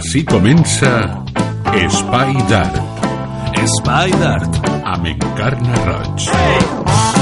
Així comença Espai d'Art. Espai d'Art. Amb Encarna Roig.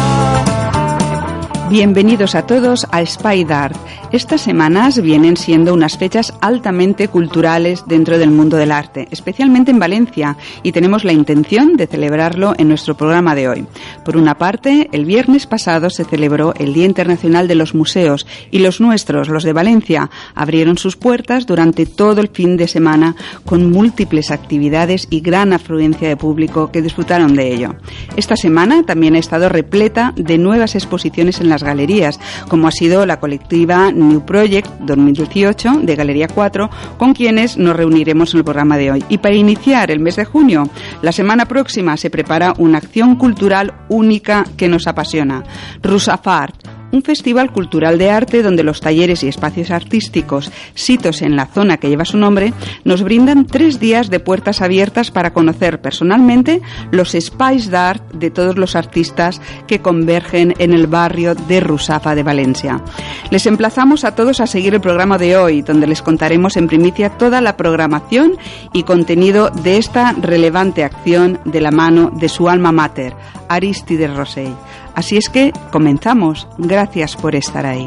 Bienvenidos a todos a Spy Art. Estas semanas vienen siendo unas fechas altamente culturales dentro del mundo del arte, especialmente en Valencia, y tenemos la intención de celebrarlo en nuestro programa de hoy. Por una parte, el viernes pasado se celebró el Día Internacional de los Museos y los nuestros, los de Valencia, abrieron sus puertas durante todo el fin de semana con múltiples actividades y gran afluencia de público que disfrutaron de ello. Esta semana también ha estado repleta de nuevas exposiciones en galerías, como ha sido la colectiva New Project 2018 de Galería 4, con quienes nos reuniremos en el programa de hoy. Y para iniciar el mes de junio, la semana próxima se prepara una acción cultural única que nos apasiona, Rusafart, un festival cultural de arte donde los talleres y espacios artísticos, sitos en la zona que lleva su nombre, nos brindan tres días de puertas abiertas para conocer personalmente los spice d'art de todos los artistas que convergen en el barrio de Rusafa de Valencia. Les emplazamos a todos a seguir el programa de hoy, donde les contaremos en primicia toda la programación y contenido de esta relevante acción de la mano de su alma mater, Aristides Rosell. Así es que comenzamos. Gracias por estar ahí.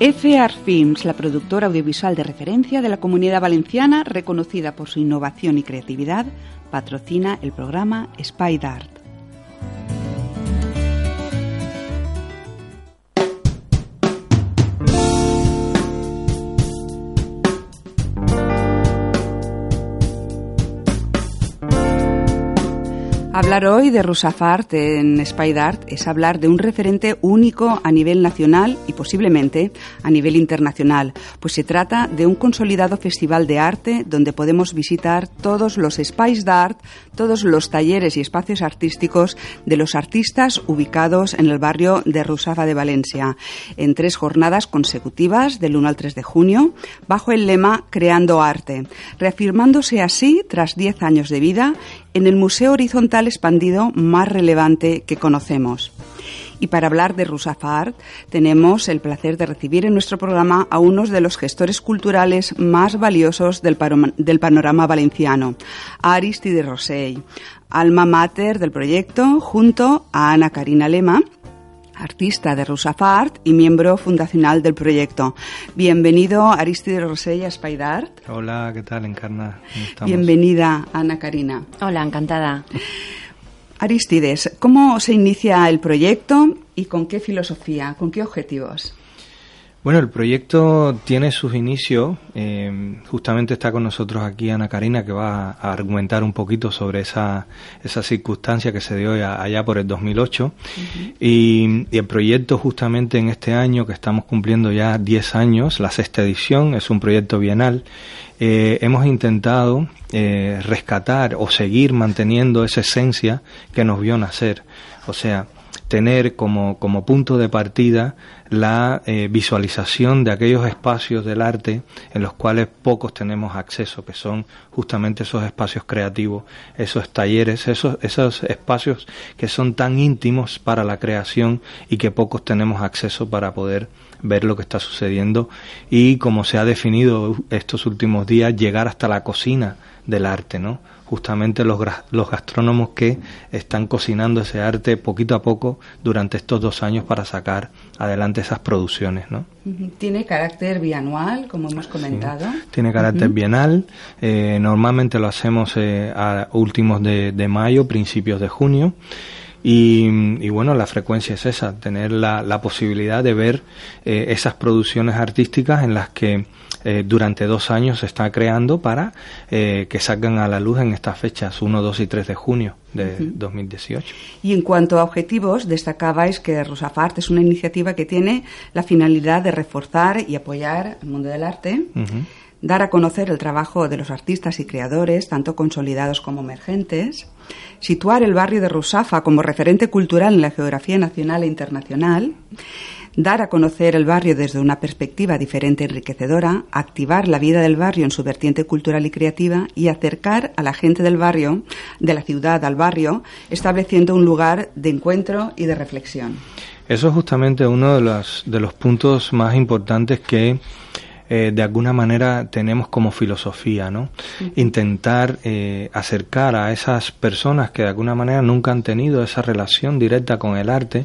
FR Films, la productora audiovisual de referencia de la comunidad valenciana, reconocida por su innovación y creatividad, patrocina el programa Spy Dart. Hablar hoy de Rusafart en Spydart es hablar de un referente único a nivel nacional y posiblemente a nivel internacional, pues se trata de un consolidado festival de arte donde podemos visitar todos los Spice Art, todos los talleres y espacios artísticos de los artistas ubicados en el barrio de Rusafa de Valencia, en tres jornadas consecutivas del 1 al 3 de junio, bajo el lema Creando Arte, reafirmándose así, tras 10 años de vida, en el museo horizontal expandido más relevante que conocemos. Y para hablar de Rusafart, tenemos el placer de recibir en nuestro programa a uno de los gestores culturales más valiosos del, del panorama valenciano, Aristide Rosell, alma mater del proyecto, junto a Ana Karina Lema, artista de Rusafart y miembro fundacional del proyecto. Bienvenido Aristide Rosell a Spaidart. Hola, ¿qué tal, Encarna? Bienvenida, Ana Karina. Hola, encantada. Aristides, ¿cómo se inicia el proyecto y con qué filosofía, con qué objetivos? Bueno, el proyecto tiene sus inicios. Eh, justamente está con nosotros aquí Ana Karina, que va a argumentar un poquito sobre esa, esa circunstancia que se dio allá por el 2008. y, y, el proyecto, justamente en este año, que estamos cumpliendo ya 10 años, la sexta edición, es un proyecto bienal. Eh, hemos intentado eh, rescatar o seguir manteniendo esa esencia que nos vio nacer. O sea, tener como, como punto de partida la eh, visualización de aquellos espacios del arte en los cuales pocos tenemos acceso, que son justamente esos espacios creativos, esos talleres, esos, esos espacios que son tan íntimos para la creación y que pocos tenemos acceso para poder ver lo que está sucediendo y como se ha definido estos últimos días, llegar hasta la cocina del arte, ¿no? Justamente los, los gastrónomos que están cocinando ese arte poquito a poco durante estos dos años para sacar adelante esas producciones. ¿no? Tiene carácter bianual, como hemos comentado. tiene carácter bienal. Eh, normalmente lo hacemos eh, a últimos de, de mayo, principios de junio Y, bueno, la frecuencia es esa, tener la, la posibilidad de ver eh, esas producciones artísticas en las que eh, durante dos años se está creando para eh, que salgan a la luz en estas fechas, 1, 2 y 3 de junio de 2018. Y en cuanto a objetivos, destacabais que Rusafart es una iniciativa que tiene la finalidad de reforzar y apoyar el mundo del arte. dar a conocer el trabajo de los artistas y creadores, tanto consolidados como emergentes, situar el barrio de Rusafa como referente cultural en la geografía nacional e internacional, dar a conocer el barrio desde una perspectiva diferente enriquecedora, activar la vida del barrio en su vertiente cultural y creativa y acercar a la gente del barrio, de la ciudad al barrio, estableciendo un lugar de encuentro y de reflexión. Eso es justamente uno de los, de los puntos más importantes que eh, de alguna manera tenemos como filosofía, ¿no? Intentar eh, acercar a esas personas que de alguna manera nunca han tenido esa relación directa con el arte,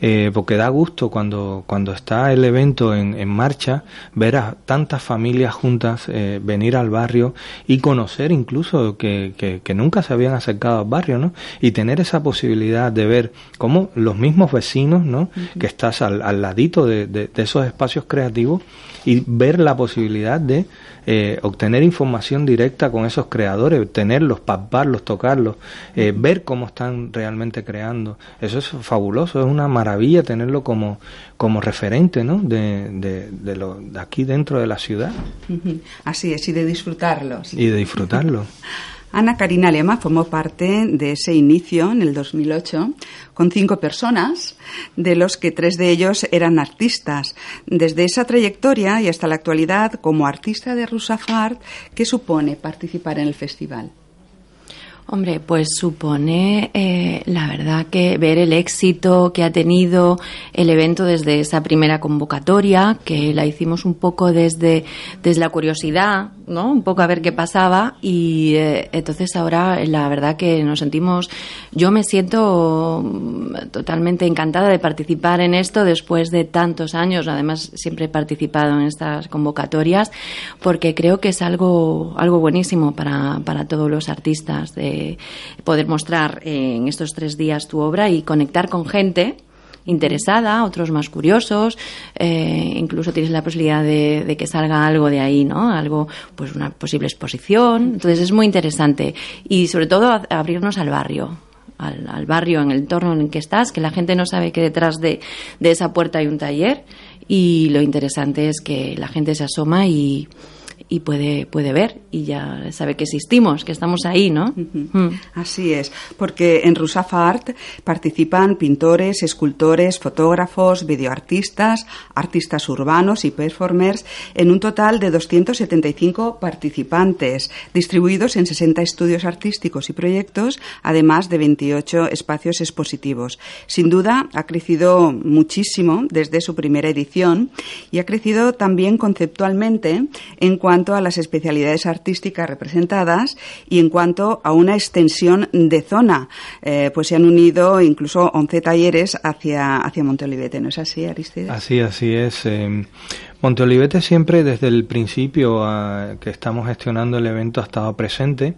eh, porque da gusto cuando, cuando está el evento en, en marcha ver a tantas familias juntas venir al barrio y conocer incluso que, que, nunca se habían acercado al barrio, ¿no? Y tener esa posibilidad de ver cómo los mismos vecinos, ¿no? Que estás al, al ladito de, de esos espacios creativos y ver la posibilidad de eh, obtener información directa con esos creadores, tenerlos, palparlos, tocarlos, eh, ver cómo están realmente creando. Eso es fabuloso, es una maravilla tenerlo como, como referente ¿no? de, de, de, lo, de aquí dentro de la ciudad. Así es, y de disfrutarlos. Y de disfrutarlo. Ana Karina Lema formó parte de ese inicio en el 2008 con cinco personas, de los que tres de ellos eran artistas. Desde esa trayectoria y hasta la actualidad, como artista de Rusafart, ¿qué supone participar en el festival? Hombre, pues supone, eh, la verdad, que ver el éxito que ha tenido el evento desde esa primera convocatoria, que la hicimos un poco desde, desde la curiosidad, ¿no? Un poco a ver qué pasaba y eh, entonces ahora la verdad que nos sentimos, yo me siento totalmente encantada de participar en esto después de tantos años, además siempre he participado en estas convocatorias porque creo que es algo, algo buenísimo para, para todos los artistas de poder mostrar en estos tres días tu obra y conectar con gente interesada, otros más curiosos, eh, incluso tienes la posibilidad de, que salga algo de ahí, ¿no? Algo, pues una posible exposición. Entonces es muy interesante y sobre todo abrirnos al barrio. Al, barrio, en el entorno en el que estás, que la gente no sabe que detrás de, de esa puerta hay un taller y lo interesante es que la gente se asoma y, y puede, puede ver y ya sabe que existimos, que estamos ahí, ¿no? Mm. Así es, porque en Rusafa Art participan pintores, escultores, fotógrafos, videoartistas, artistas urbanos y performers en un total de 275 participantes, distribuidos en 60 estudios artísticos y proyectos, además de 28 espacios expositivos. Sin duda, ha crecido muchísimo desde su primera edición y ha crecido también conceptualmente en cuanto cuanto a las especialidades artísticas representadas y en cuanto a una extensión de zona. Eh, pues se han unido incluso 11 talleres hacia, hacia Monteolivete, ¿no es así, Aristides? Así, así es. Eh, Monteolivete siempre desde el principio a, que estamos gestionando el evento ha estado presente.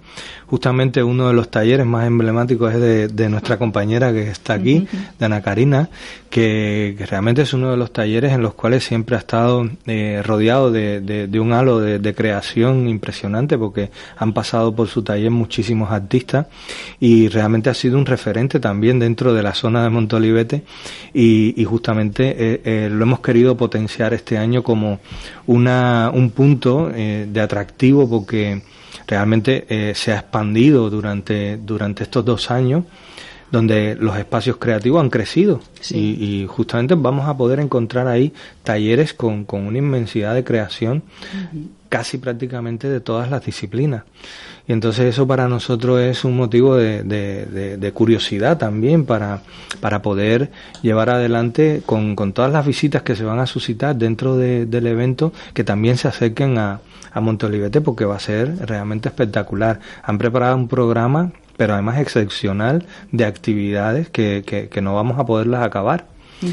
Justamente uno de los talleres más emblemáticos es de, nuestra compañera que está aquí, de Ana Karina, que, realmente es uno de los talleres en los cuales siempre ha estado eh, rodeado de, un halo de, creación impresionante porque han pasado por su taller muchísimos artistas y realmente ha sido un referente también dentro de la zona de Monteolivete y, justamente eh, eh, lo hemos querido potenciar este año como una, un punto eh, de atractivo porque realmente eh, se ha expandido durante, durante estos dos años donde los espacios creativos han crecido. Y, justamente vamos a poder encontrar ahí talleres con, con una inmensidad de creación casi prácticamente de todas las disciplinas. Y entonces eso para nosotros es un motivo de, de, curiosidad también para, para poder llevar adelante con, con, todas las visitas que se van a suscitar dentro del evento, que también se acerquen a, a Monteolivete porque va a ser realmente espectacular. Han preparado un programa, pero además excepcional, de actividades que, que, no vamos a poderlas acabar.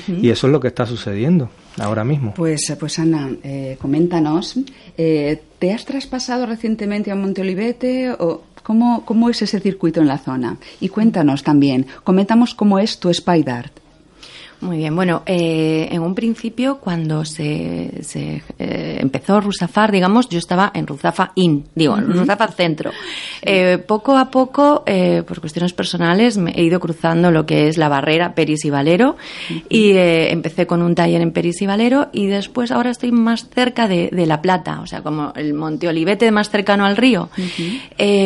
Y eso es lo que está sucediendo ahora mismo. Pues, pues Ana, eh, coméntanos, eh, ¿te has traspasado recientemente a Monteolivete o ¿Cómo, ¿Cómo es ese circuito en la zona? Y cuéntanos también, comentamos cómo es tu Spydart. Muy bien, bueno, eh, en un principio cuando se, se eh, empezó Rusafar, digamos, yo estaba en Ruzafa In, digo, en Ruzafa Centro. Eh, poco a poco, eh, por cuestiones personales, me he ido cruzando lo que es la barrera Peris y Valero. Y empecé con un taller en Peris y Valero y después ahora estoy más cerca de, de La Plata, o sea, como el Monte Olivete más cercano al río.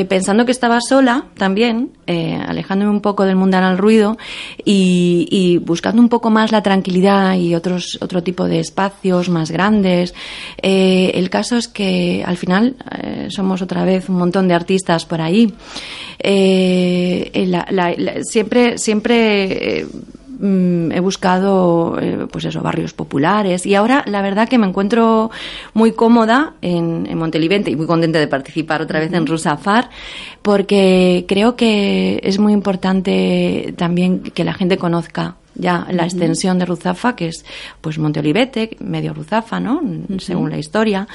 Pensando que estaba sola también, alejándome un poco del mundanal ruido y, y buscando un poco más la tranquilidad y otros otro tipo de espacios más grandes. Eh, el caso es que al final eh, somos otra vez un montón de artistas por ahí. Eh, la- la- la- siempre siempre mm, he buscado pues eso barrios populares y ahora la verdad que me encuentro muy cómoda en, en Montelivente y muy contenta de participar otra vez en Rusafar porque creo que es muy importante también que la gente conozca ya la extensión de Ruzafa, que es pues Monte Olivete, medio Ruzafa, ¿no? Según la historia.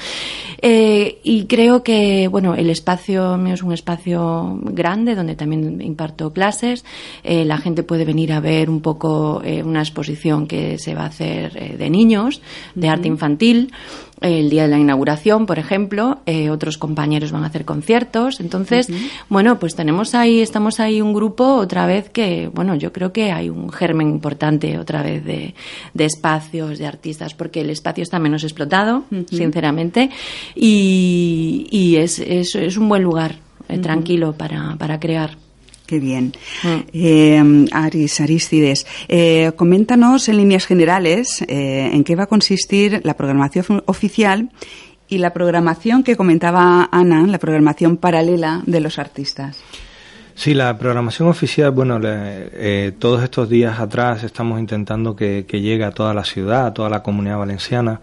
Eh, y creo que, bueno, el espacio mío es un espacio grande donde también imparto clases. Eh, la gente puede venir a ver un poco eh, una exposición que se va a hacer de niños, de arte infantil. El día de la inauguración, por ejemplo, eh, otros compañeros van a hacer conciertos. Entonces, bueno, pues tenemos ahí, estamos ahí un grupo otra vez que, bueno, yo creo que hay un germen importante otra vez de, de espacios, de artistas, porque el espacio está menos explotado, sinceramente, y, y es, es, es un buen lugar, eh, tranquilo para, para crear. Qué bien. Eh, Aris, Aristides, eh, coméntanos en líneas generales eh, en qué va a consistir la programación oficial y la programación que comentaba Ana, la programación paralela de los artistas. Sí, la programación oficial, bueno, le- eh, todos estos días atrás estamos intentando que, que llegue a toda la ciudad, a toda la comunidad valenciana,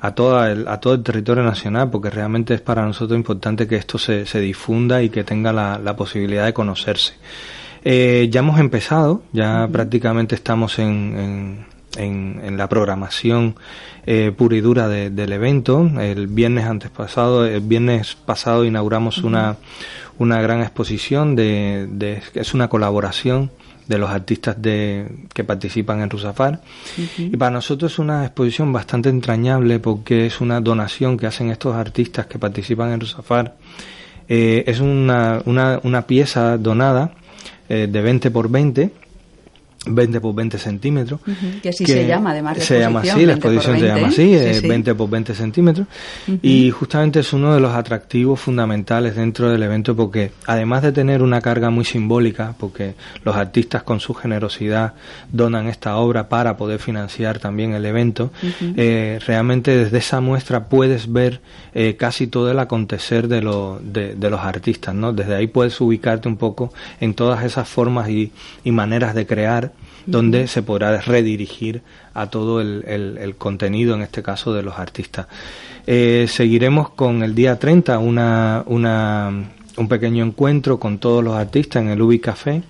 a, toda el, a todo el territorio nacional, porque realmente es para nosotros importante que esto se, se difunda y que tenga la, la posibilidad de conocerse. Eh, ya hemos empezado, ya prácticamente estamos en, en, en- en la programación eh, pura y dura de- del evento. El viernes antes pasado, el viernes pasado inauguramos una, una gran exposición de, de- es una colaboración de los artistas de, que participan en Rusafar. Y para nosotros es una exposición bastante entrañable porque es una donación que hacen estos artistas que participan en Rusafar. Eh, es una, una, una pieza donada eh, de 20 por 20, 20 por 20 centímetros. Que así se llama, además, la Se llama así, la 20 por exposición se 20, llama así, sí, eh, sí. 20 por 20 centímetros. Y justamente es uno de los atractivos fundamentales dentro del evento porque además de tener una carga muy simbólica, porque los artistas con su generosidad donan esta obra para poder financiar también el evento, eh, realmente desde esa muestra puedes ver eh, casi todo el acontecer de, lo- de, de los artistas, ¿no? Desde ahí puedes ubicarte un poco en todas esas formas y, y maneras de crear donde se podrá redirigir a todo el, el- el contenido, en este caso, de los artistas. Eh, seguiremos con el día 30 una, una, un pequeño encuentro con todos los artistas en el Ubi Café,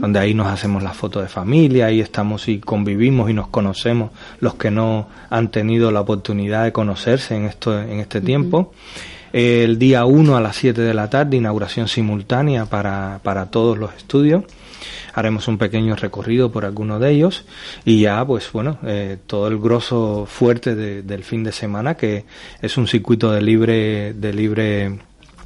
donde ahí nos hacemos las fotos de familia, ahí estamos y convivimos y nos conocemos los que no han tenido la oportunidad de conocerse en, esto, en este tiempo. El día 1 a las 7 de la tarde, inauguración simultánea para, para todos los estudios. Haremos un pequeño recorrido por alguno de ellos y ya, pues bueno, eh, todo el grosso fuerte de- del fin de semana, que es un circuito de libre, de libre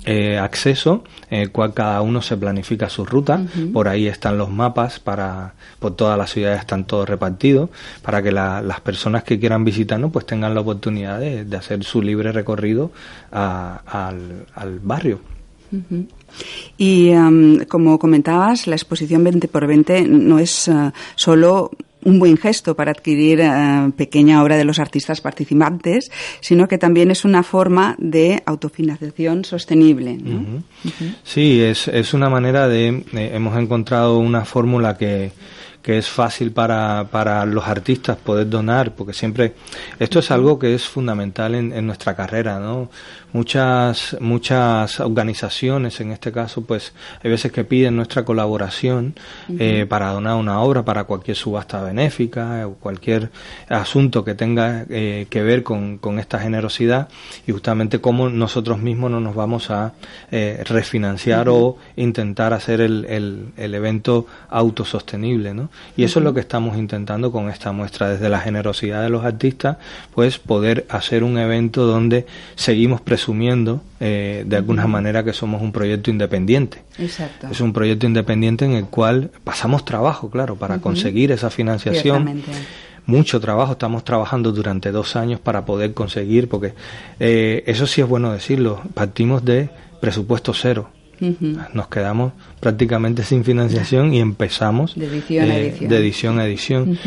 eh, acceso, en el cual cada uno se planifica su ruta. Por ahí están los mapas para, por todas las ciudades están todos repartidos, para que la- las personas que quieran visitarnos pues tengan la oportunidad de, de hacer su libre recorrido a- al, al barrio. Y em, como comentabas, la exposición 20 por 20 no es eh, solo un buen gesto para adquirir eh, pequeña obra de los artistas participantes, sino que también es una forma de autofinanciación sostenible. ¿no? Sí, es, es una manera de, eh, hemos encontrado una fórmula que, que es fácil para, para los artistas poder donar, porque siempre esto es algo que es fundamental en, en nuestra carrera, ¿no? Muchas, muchas organizaciones, en este caso, pues hay veces que piden nuestra colaboración eh, para donar una obra, para cualquier subasta benéfica o cualquier asunto que tenga eh, que ver con, con, esta generosidad y justamente cómo nosotros mismos no nos vamos a eh, refinanciar o intentar hacer el, el, el, evento autosostenible, ¿no? Y eso es lo que estamos intentando con esta muestra, desde la generosidad de los artistas, pues poder hacer un evento donde seguimos presumiendo eh, de alguna manera que somos un proyecto independiente. Exacto. Es un proyecto independiente en el cual pasamos trabajo, claro, para conseguir esa financiación. Mucho trabajo, estamos trabajando durante dos años para poder conseguir, porque eh, eso sí es bueno decirlo, partimos de presupuesto cero. Nos quedamos prácticamente sin financiación y empezamos de edición a eh, edición. De edición, a edición.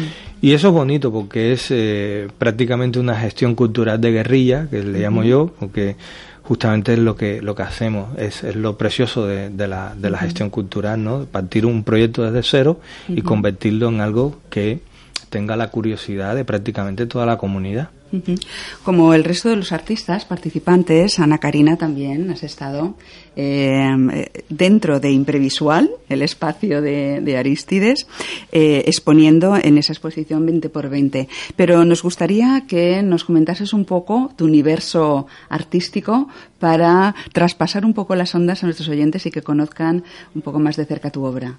Y eso es bonito porque es eh, prácticamente una gestión cultural de guerrilla, que le llamo yo, porque justamente es lo que lo que hacemos es, es lo precioso de, de, la, de la gestión cultural no partir un proyecto desde cero y convertirlo en algo que tenga la curiosidad de prácticamente toda la comunidad como el resto de los artistas participantes, Ana Karina también has estado eh, dentro de Imprevisual, el espacio de, de Aristides, eh, exponiendo en esa exposición 20 por 20. Pero nos gustaría que nos comentases un poco tu universo artístico para traspasar un poco las ondas a nuestros oyentes y que conozcan un poco más de cerca tu obra.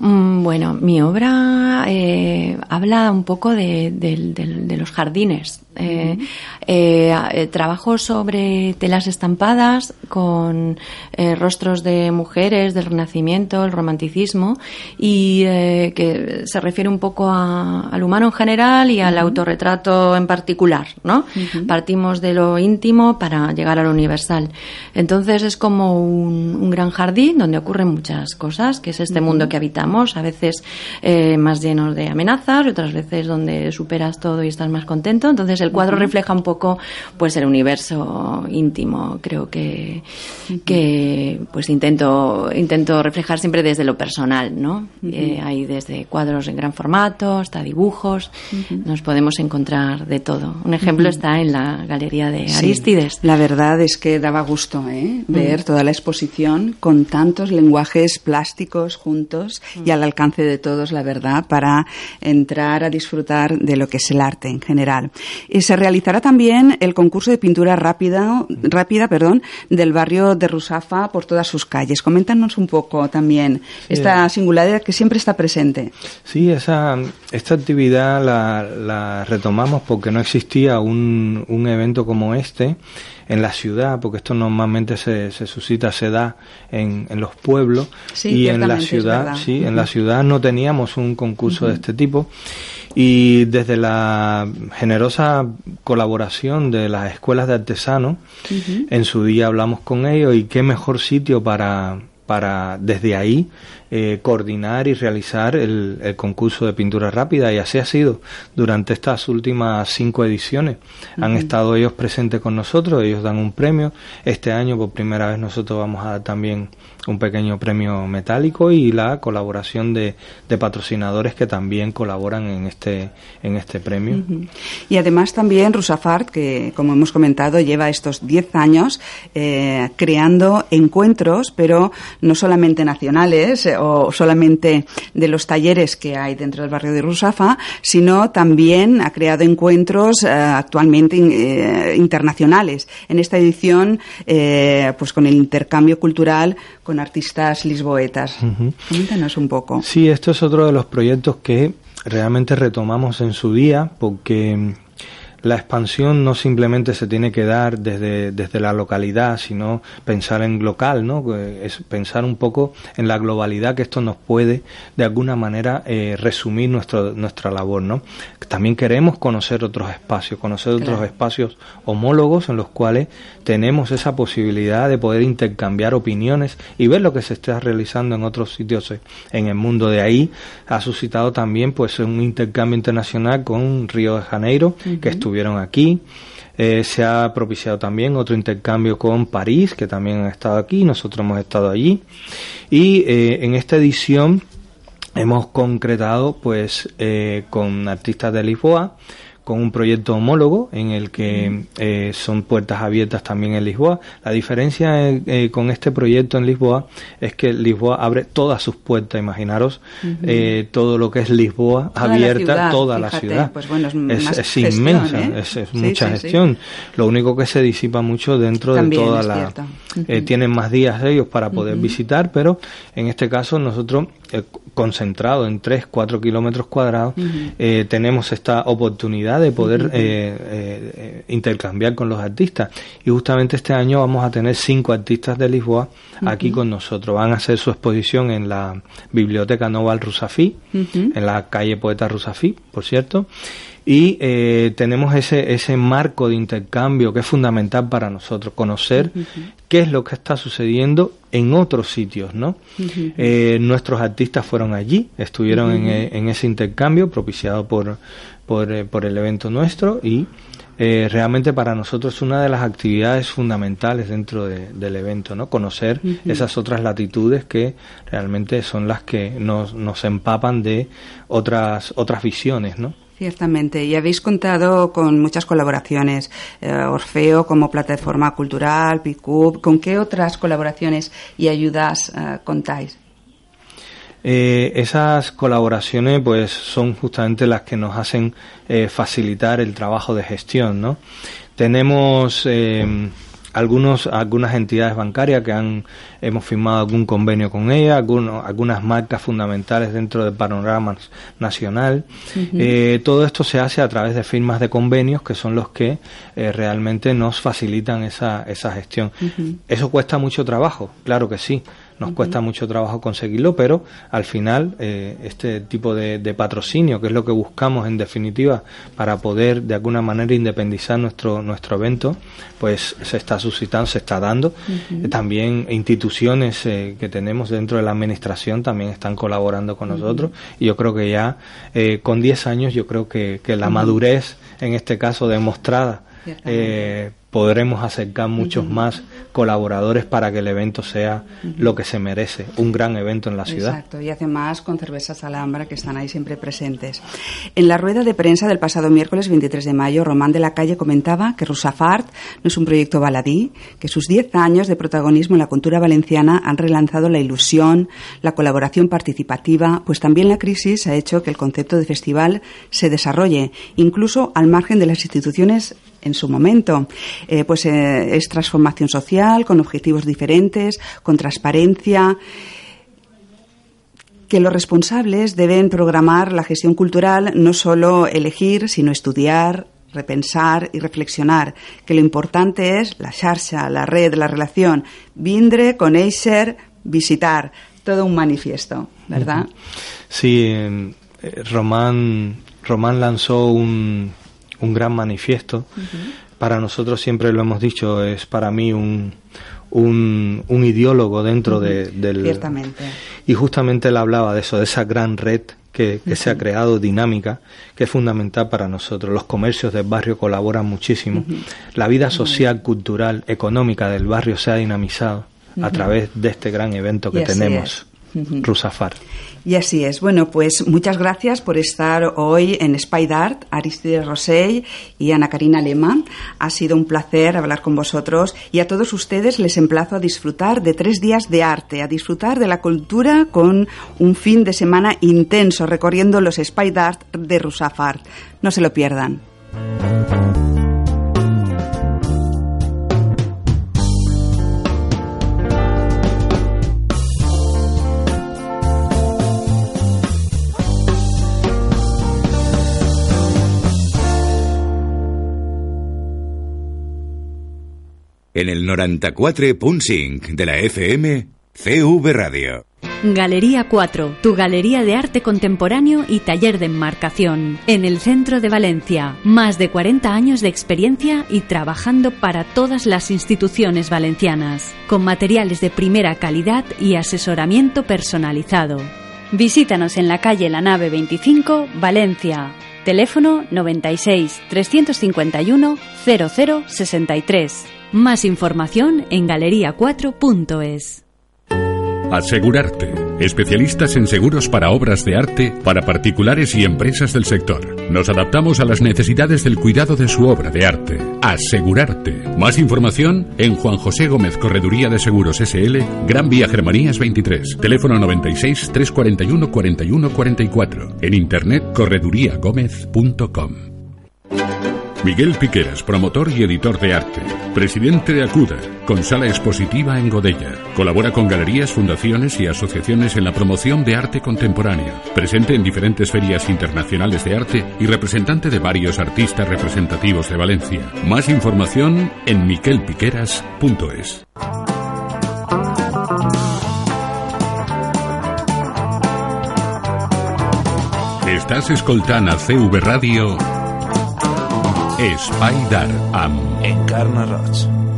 Mm, bueno, mi obra eh, habla un poco de, de, los jardines. Eh, eh, trabajo sobre telas estampadas con eh, rostros de mujeres del Renacimiento, el Romanticismo, y eh, que se refiere un poco a, al humano en general y al autorretrato en particular, ¿no? Partimos de lo íntimo para llegar a lo universal. Entonces es como un, un gran jardín donde ocurren muchas cosas, que es este mundo que habitamos, a veces eh, más lleno de amenazas, y otras veces donde superas todo y estás más contento. Entonces el cuadro uh -huh. refleja un poco pues el universo íntimo. Creo que, uh -huh. que pues intento, intento reflejar siempre desde lo personal, ¿no? Uh -huh. eh, hay desde cuadros en gran formato hasta dibujos. Nos podemos encontrar de todo. Un ejemplo está en la galería de Aristides. Sí, la verdad es que daba gusto ¿eh? ver toda la exposición con tantos lenguajes plásticos juntos y al alcance de todos, la verdad, para entrar a disfrutar de lo que es el arte en general. Y se realizará también el concurso de pintura rápida, rápida perdón, del barrio de Rusafa por todas sus calles. Coméntanos un poco también sí, esta singularidad que siempre está presente. Sí, esa, esta actividad la, la retomamos porque no existía un, un evento como este en la ciudad, porque esto normalmente se, se suscita, se da en, en los pueblos sí, y en la ciudad, sí, uh -huh. en la ciudad no teníamos un concurso uh -huh. de este tipo y desde la generosa colaboración de las escuelas de artesanos, uh -huh. en su día hablamos con ellos y qué mejor sitio para para desde ahí eh, coordinar y realizar el, el, concurso de pintura rápida y así ha sido durante estas últimas cinco ediciones. Uh -huh. Han estado ellos presentes con nosotros, ellos dan un premio. Este año por primera vez nosotros vamos a dar también un pequeño premio metálico y la colaboración de, de patrocinadores que también colaboran en este, en este premio. Y además también Rusafart, que como hemos comentado lleva estos 10 años eh, creando encuentros, pero no solamente nacionales eh, o solamente de los talleres que hay dentro del barrio de Rusafa, sino también ha creado encuentros eh, actualmente internacionales. En esta edición, pues con el intercambio cultural con artistas lisboetas. Uh -huh. Coméntanos un poco. Sí, esto es otro de los proyectos que realmente retomamos en su día porque la expansión no simplemente se tiene que dar desde, desde la localidad, sino pensar en local, ¿no? Es pensar un poco en la globalidad que esto nos puede, de alguna manera, eh, resumir nuestro, nuestra labor, ¿no? También queremos conocer otros espacios, conocer claro. otros espacios homólogos en los cuales tenemos esa posibilidad de poder intercambiar opiniones y ver lo que se está realizando en otros sitios en el mundo. De ahí ha suscitado también, pues, un intercambio internacional con Río de Janeiro, uh -huh. que estuvo estuvieron aquí. Eh, se ha propiciado también otro intercambio con París, que también han estado aquí, nosotros hemos estado allí. Y eh, en esta edición hemos concretado pues eh, con artistas de Lisboa con un proyecto homólogo en el que eh, son puertas abiertas también en Lisboa. La diferencia eh, eh, con este proyecto en Lisboa es que Lisboa abre todas sus puertas, imaginaros todo lo que es Lisboa abierta, toda la ciudad. Pues bueno, es, inmensa, es, mucha gestión. Lo único que se disipa mucho dentro de toda la... tienen más días ellos para poder visitar, pero en este caso nosotros concentrado en 3, 4 kilómetros cuadrados, tenemos esta oportunidad de poder eh, eh, intercambiar con los artistas. Y justamente este año vamos a tener cinco artistas de Lisboa aquí con nosotros. Van a hacer su exposición en la Biblioteca Noval Rusafí, en la calle Poeta Rusafí, por cierto y eh, tenemos ese, ese marco de intercambio que es fundamental para nosotros, conocer qué es lo que está sucediendo en otros sitios, ¿no? eh, nuestros artistas fueron allí, estuvieron en, en, ese intercambio propiciado por, por, eh, por el evento nuestro y eh, realmente para nosotros es una de las actividades fundamentales dentro del evento, ¿no? Conocer esas otras latitudes que realmente son las que nos, nos empapan de otras, otras visiones, ¿no? Ciertamente, y habéis contado con muchas colaboraciones, eh, Orfeo como plataforma cultural, PICUB, ¿con qué otras colaboraciones y ayudas contáis? Eh, esas colaboraciones pues son justamente las que nos hacen eh, facilitar el trabajo de gestión, ¿no? Tenemos eh, algunos, algunas entidades bancarias que han, hemos firmado algún convenio con ellas, algunos, algunas marcas fundamentales dentro del panorama nacional. todo esto se hace a través de firmas de convenios que son los que realmente nos facilitan esa, esa gestión. Eso cuesta mucho trabajo, claro que sí nos cuesta mucho trabajo conseguirlo, pero al final eh, este tipo de, patrocinio, que es lo que buscamos en definitiva para poder de alguna manera independizar nuestro, nuestro evento, pues se está suscitando, se está dando. también instituciones eh, que tenemos dentro de la administración también están colaborando con nosotros. Y yo creo que ya eh, con 10 años yo creo que, que la madurez en este caso demostrada eh, podremos acercar muchos más colaboradores para que el evento sea lo que se merece, un gran evento en la ciudad. Exacto, y más con Cervezas Alhambra, que están ahí siempre presentes. En la rueda de prensa del pasado miércoles 23 de mayo, Román de la Calle comentaba que Rusafart no es un proyecto baladí, que sus 10 años de protagonismo en la cultura valenciana han relanzado la ilusión, la colaboración participativa, pues también la crisis ha hecho que el concepto de festival se desarrolle, incluso al margen de las instituciones en su momento. Eh, pues eh, es transformación social, con objetivos diferentes, con transparencia que los responsables deben programar la gestión cultural, no solo elegir, sino estudiar, repensar y reflexionar, que lo importante es la xarxa, la red, la relación, vindre, conèixer, visitar, todo un manifiesto, ¿verdad? Sí, eh, Román, Román lanzó un, un gran manifiesto. Para nosotros siempre lo hemos dicho, es para mí un, un, un ideólogo dentro de, del... Ciertamente. Y justamente él hablaba de eso, de esa gran red que, que se ha creado, dinámica, que es fundamental para nosotros. Los comercios del barrio colaboran muchísimo. La vida social, cultural, económica del barrio se ha dinamizado a través de este gran evento que tenemos. Rusafar. Y así es. Bueno, pues muchas gracias por estar hoy en Spydart, Aristide Rosell y Ana Karina Lema. Ha sido un placer hablar con vosotros y a todos ustedes les emplazo a disfrutar de tres días de arte, a disfrutar de la cultura con un fin de semana intenso recorriendo los Spydart de Rusafar. No se lo pierdan. En el 94.5 de la FM CV Radio. Galería 4, tu galería de arte contemporáneo y taller de enmarcación. En el centro de Valencia, más de 40 años de experiencia y trabajando para todas las instituciones valencianas, con materiales de primera calidad y asesoramiento personalizado. Visítanos en la calle La Nave 25, Valencia. Teléfono 96 351 0063. Más información en galería4.es. Asegurarte especialistas en seguros para obras de arte para particulares y empresas del sector. Nos adaptamos a las necesidades del cuidado de su obra de arte. Asegurarte. Más información en Juan José Gómez Correduría de Seguros SL, Gran Vía Germanías 23, teléfono 96 341 41 44, en internet correduriagomez.com. Miguel Piqueras, promotor y editor de arte. Presidente de Acuda, con sala expositiva en Godella. Colabora con galerías, fundaciones y asociaciones en la promoción de arte contemporáneo. Presente en diferentes ferias internacionales de arte y representante de varios artistas representativos de Valencia. Más información en miquelpiqueras.es. Estàs escoltant a CV Ràdio Spider amb Encarna.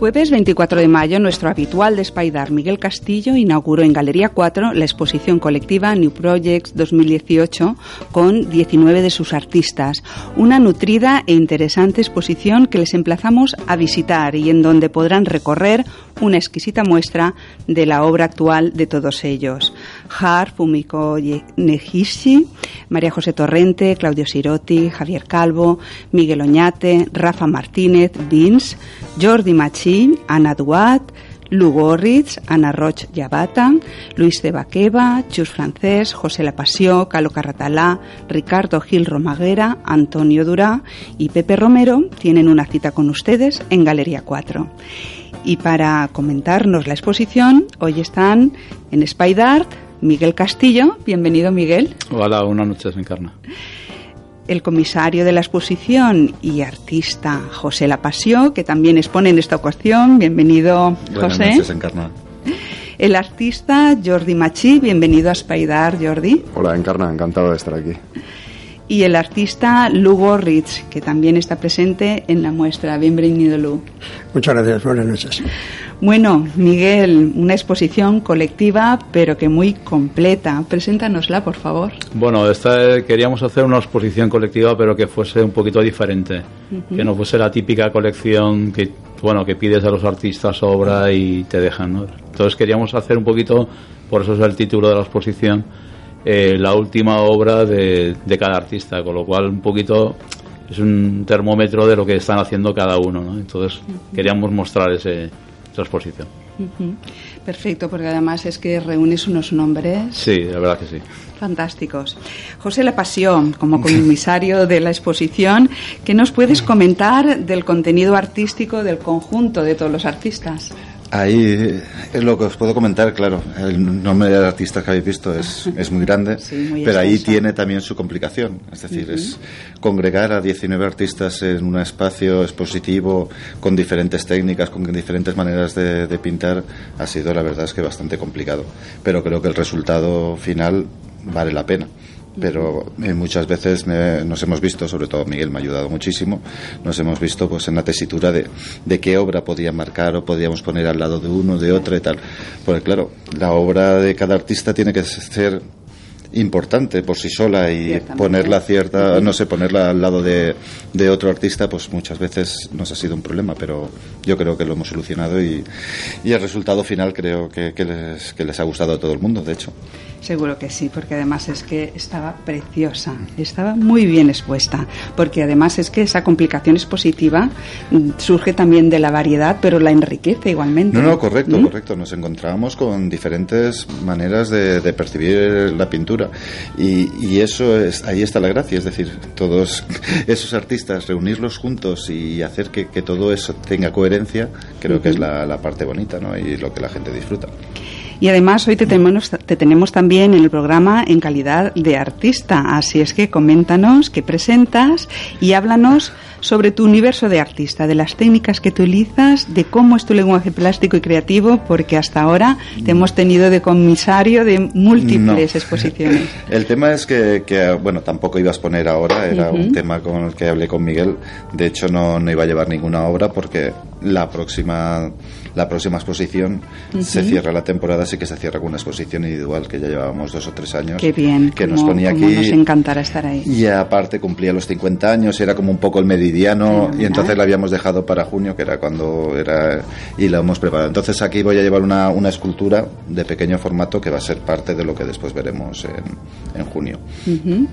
Jueves 24 de mayo, nuestro habitual de Spaidar, Miguel Castillo, inauguró en Galería 4 la exposición colectiva New Projects 2018 con 19 de sus artistas. Una nutrida e interesante exposición que les emplazamos a visitar y en donde podrán recorrer una exquisita muestra de la obra actual de todos ellos. Har, Fumiko Negishi, María José Torrente, Claudio Sirotti, Javier Calvo, Miguel Oñate, Rafa Martínez, Vince, Jordi Machín, Ana Duat, Lugo Ritz, Ana Roch Yabata, Luis de Baqueva, Chus Francés, José La Passió, Calo Carratalá, Ricardo Gil Romaguera, Antonio Durá y Pepe Romero tienen una cita con ustedes en Galería 4. Y para comentarnos la exposición, hoy están en Spaidart Miguel Castillo. Bienvenido, Miguel. Hola, buenas noches, Encarna. El comisario de la exposición y artista José La Passió, que también expone en esta ocasión. Bienvenido, Buenas José. noches, Encarna. El artista Jordi Machi, bienvenido a Spaidar, Jordi. Hola, Encarna, encantado de estar aquí. Y el artista Lugo Ritz, que también está presente en la muestra. Bienvenido, Lu. Muchas gracias, buenas noches. Bueno, Miguel, una exposición colectiva, pero que muy completa. Preséntanosla, por favor. Bueno, esta, queríamos hacer una exposición colectiva, pero que fuese un poquito diferente. Que no fuese la típica colección que, bueno, que pides a los artistas obra y te dejan, ¿no? Entonces queríamos hacer un poquito, por eso es el título de la exposición, eh, la última obra de, de cada artista, con lo cual un poquito es un termómetro de lo que están haciendo cada uno, ¿no? Entonces queríamos mostrar ese, esa exposición. Perfecto, porque además es que reúnes unos nombres Sí, la verdad que sí. fantásticos. José La Pasión, como comisario de la exposición, ¿qué nos puedes comentar del contenido artístico del conjunto de todos los artistas? Ahí es lo que os puedo comentar, claro. El nombre de artistas que habéis visto es, es muy grande, muy pero ahí tiene también su complicación. Es decir, es congregar a 19 artistas en un espacio expositivo con diferentes técnicas, con diferentes maneras de, de pintar, ha sido, la verdad, es que bastante complicado. Pero creo que el resultado final vale la pena pero eh, muchas veces me- nos hemos visto, sobre todo Miguel me ha ayudado muchísimo, nos hemos visto pues en la tesitura de, de qué obra podía marcar o podíamos poner al lado de uno, de otro y tal. Porque claro, la obra de cada artista tiene que ser importante por sí sola y ponerla cierta, no sé, ponerla al lado de, de otro artista, pues muchas veces nos ha sido un problema, pero yo creo que lo hemos solucionado y, y el resultado final creo que, que les, que les ha gustado a todo el mundo, de hecho. Seguro que sí, porque además es que estaba preciosa, estaba muy bien expuesta, porque además es que esa complicación expositiva mm, surge también de la variedad, pero la enriquece igualmente. No, no, correcto, ¿Mm? correcto. Nos encontramos con diferentes maneras de, de percibir la pintura y, y eso es, ahí está la gracia, es decir, todos esos artistas reunirlos juntos y hacer que, que todo eso tenga coherencia, creo que es la parte bonita, ¿no? Y lo que la gente disfruta. Y además hoy te tenemos, te tenemos también en el programa en calidad de artista, así es que coméntanos qué presentas y háblanos sobre tu universo de artista, de las técnicas que utilizas, de cómo es tu lenguaje plástico y creativo, porque hasta ahora te hemos tenido de comisario de múltiples No. exposiciones. El tema es que, que, bueno, tampoco ibas a poner ahora, era Ujú. un tema con el que hablé con Miguel. De hecho, no, no iba a llevar ninguna obra porque la próxima la próxima exposición se cierra la temporada, sí que se cierra con una exposición individual que ya llevábamos dos o tres años. Qué bien, que nos ponía aquí. Nos encantará estar ahí. Y aparte cumplía los 50 años, era como un poco el meridiano y entonces la habíamos dejado para junio, que era cuando era y la hemos preparado. Entonces aquí voy a llevar una, una escultura de pequeño formato que va a ser parte de lo que después veremos en, en junio.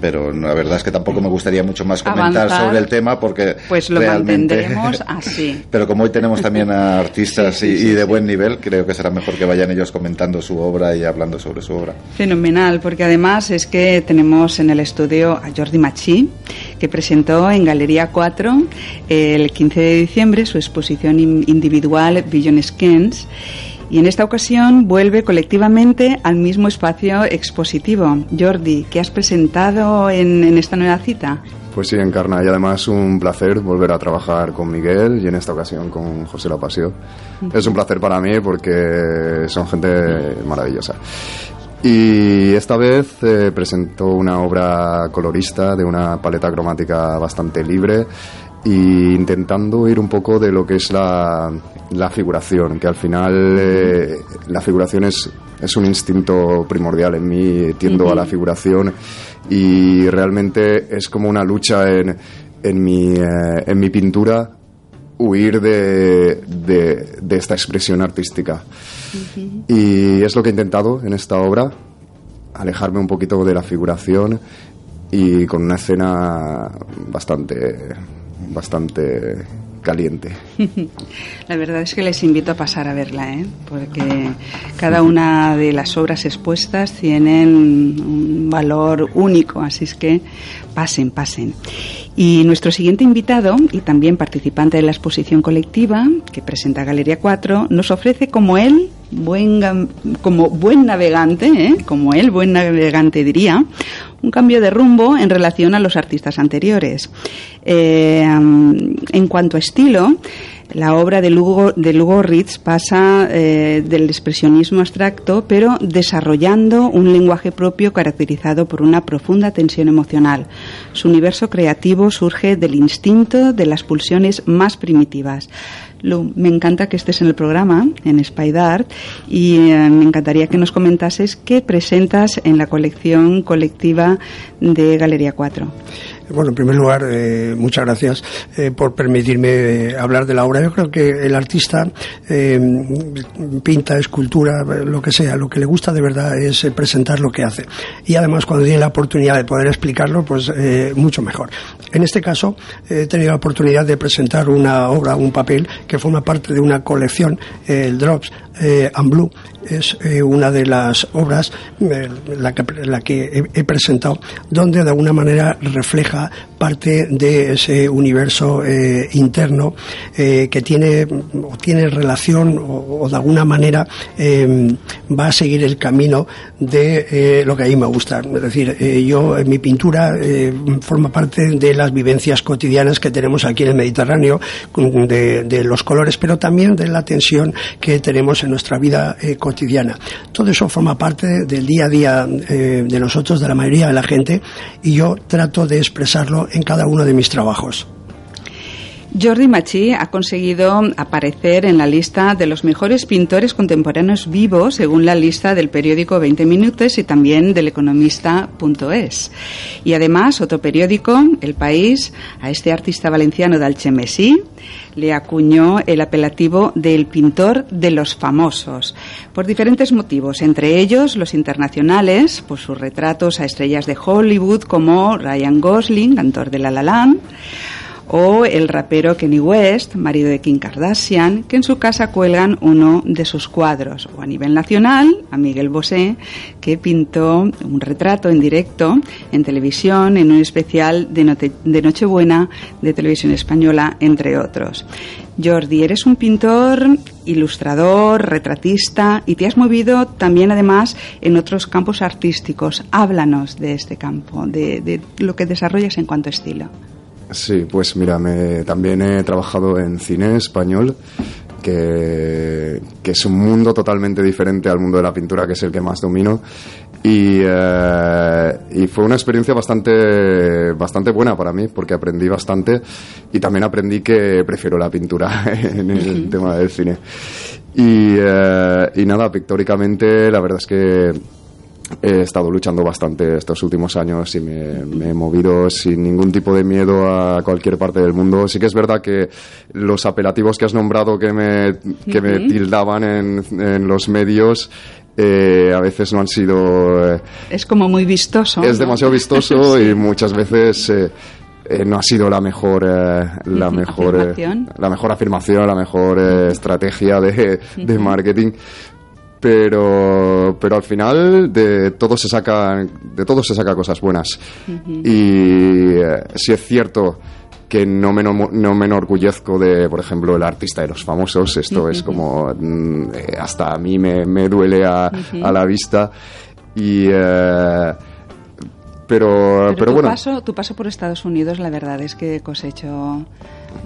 Pero la verdad es que tampoco me gustaría mucho más comentar sobre el tema porque pues lo mantendremos así. Pero como hoy tenemos también a artistas y, de buen nivel, creo que será mejor que vayan ellos comentando su obra y hablando sobre su obra. Fenomenal, porque además es que tenemos en el estudio a Jordi Machi, que presentó en Galería 4 el 15 de diciembre su exposición individual Vision Scans y en esta ocasión vuelve colectivamente al mismo espacio expositivo. Jordi, ¿qué has presentado en, en esta nueva cita? Pues sí, Encarna, y además un placer volver a trabajar con Miguel y en esta ocasión con José La Pasio. Es un placer para mí porque son gente maravillosa. Y esta vez eh, presentó una obra colorista de una paleta cromática bastante libre e intentando ir un poco de lo que es la, la figuración, que al final eh, la figuración es, es un instinto primordial en mí, tiendo a la figuración y realmente es como una lucha en, en, mi, eh, en mi pintura huir de, de, esta expresión artística. Y es lo que he intentado en esta obra, alejarme un poquito de la figuración y con una escena bastante, bastante caliente. La verdad es que les invito a pasar a verla, ¿eh? porque cada una de las obras expuestas tienen un valor único, así es que pasen, pasen. Y nuestro siguiente invitado, y también participante de la exposición colectiva que presenta Galería 4, nos ofrece como él, buen, como buen navegante, ¿eh? como él, buen navegante diría, un cambio de rumbo en relación a los artistas anteriores. Eh, en cuanto a estilo, la obra de Lugo, de Lugo Ritz pasa eh, del expresionismo abstracto, pero desarrollando un lenguaje propio caracterizado por una profunda tensión emocional. Su universo creativo surge del instinto de las pulsiones más primitivas. Me encanta que estés en el programa, en Art y eh, me encantaría que nos comentases qué presentas en la colección colectiva de Galería 4. Bueno, en primer lugar, eh, muchas gracias eh, por permitirme eh, hablar de la obra. Yo creo que el artista pinta, escultura, lo que sea, lo que le gusta de verdad es presentar lo que hace. Y además, cuando tiene la oportunidad de poder explicarlo, pues mucho mejor. En este caso, he tenido la oportunidad de presentar una obra, un papel, que forma parte de una colección, el Drops and Blue, es eh, una de las obras, eh, la que, he, presentado, donde de alguna manera refleja parte de ese universo eh, interno que tiene, o tiene relación o, de alguna manera va a seguir el camino de lo que a mí me gusta. Es decir, yo en mi pintura forma parte de las vivencias cotidianas que tenemos aquí en el Mediterráneo, de, de los colores, pero también de la tensión que tenemos en nuestra vida cotidiana todo eso forma parte del día a día eh, de nosotros, de la mayoría de la gente, y yo trato de expresarlo en cada uno de mis trabajos. Jordi Machi ha conseguido aparecer en la lista de los mejores pintores contemporáneos vivos, según la lista del periódico 20 Minutos y también del economista.es. Y además, otro periódico, El País, a este artista valenciano de Alchemesí, le acuñó el apelativo del pintor de los famosos, por diferentes motivos, entre ellos los internacionales, por sus retratos a estrellas de Hollywood como Ryan Gosling, cantor de La La Land, o el rapero Kenny West, marido de Kim Kardashian, que en su casa cuelgan uno de sus cuadros, o a nivel nacional, a Miguel Bosé, que pintó un retrato en directo en televisión en un especial de, Nochebuena de televisión española, entre otros. Jordi, eres un pintor, ilustrador, retratista y te has movido también además en otros campos artísticos. Háblanos de este campo, de, de lo que desarrollas en cuanto a estilo. Sí, pues mira, me, también he trabajado en cine español que, que, es un mundo totalmente diferente al mundo de la pintura, que es el que más domino. Y, eh, y, fue una experiencia bastante, bastante buena para mí, porque aprendí bastante y también aprendí que prefiero la pintura en el tema del cine. Y, eh, y nada, pictóricamente, la verdad es que he estado luchando bastante estos últimos años y me, he movido sin ningún tipo de miedo a cualquier parte del mundo. Sí que es verdad que los apelativos que has nombrado que me, que me tildaban en, en los medios eh, a veces no han sido... Eh, es como muy vistoso. Es demasiado vistoso y muchas veces... Eh, eh, no ha sido la mejor la mejor ¿Afirmación? la mejor afirmación la mejor estrategia de, de marketing pero pero al final de todo se saca de todo se saca cosas buenas y eh, si es cierto que no me, no me enorgullezco de, por ejemplo, el artista de los famosos. Esto es como, mm, eh, hasta a mí me, me duele a, a, la vista. Y, eh, pero, pero, bueno. Paso, tu paso por Estados Unidos, la verdad es que cosechó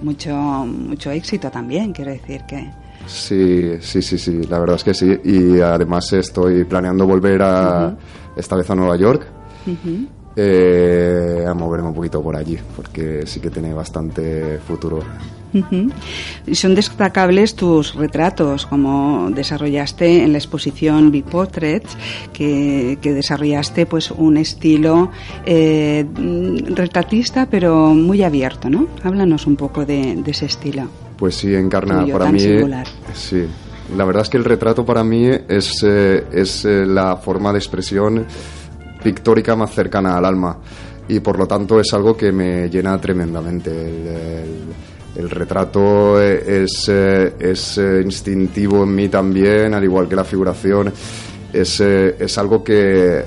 mucho, mucho éxito también, quiero decir que. Sí, sí, sí, sí, la verdad es que sí. Y además estoy planeando volver a, esta vez a Nueva York, eh, a moverme un poquito por allí, porque sí que tiene bastante futuro. Son destacables tus retratos, como desarrollaste en la exposición Big Portraits, que, desarrollaste pues un estilo eh, retratista, pero muy abierto, ¿no? Háblanos un poco de ese estilo. Pues sí, encarna para mí. Sí, la verdad es que el retrato para mí es, eh, es eh, la forma de expresión pictórica más cercana al alma y por lo tanto es algo que me llena tremendamente. El, retrato es, eh, es instintivo en mí también, al igual que la figuración. Es, es algo que,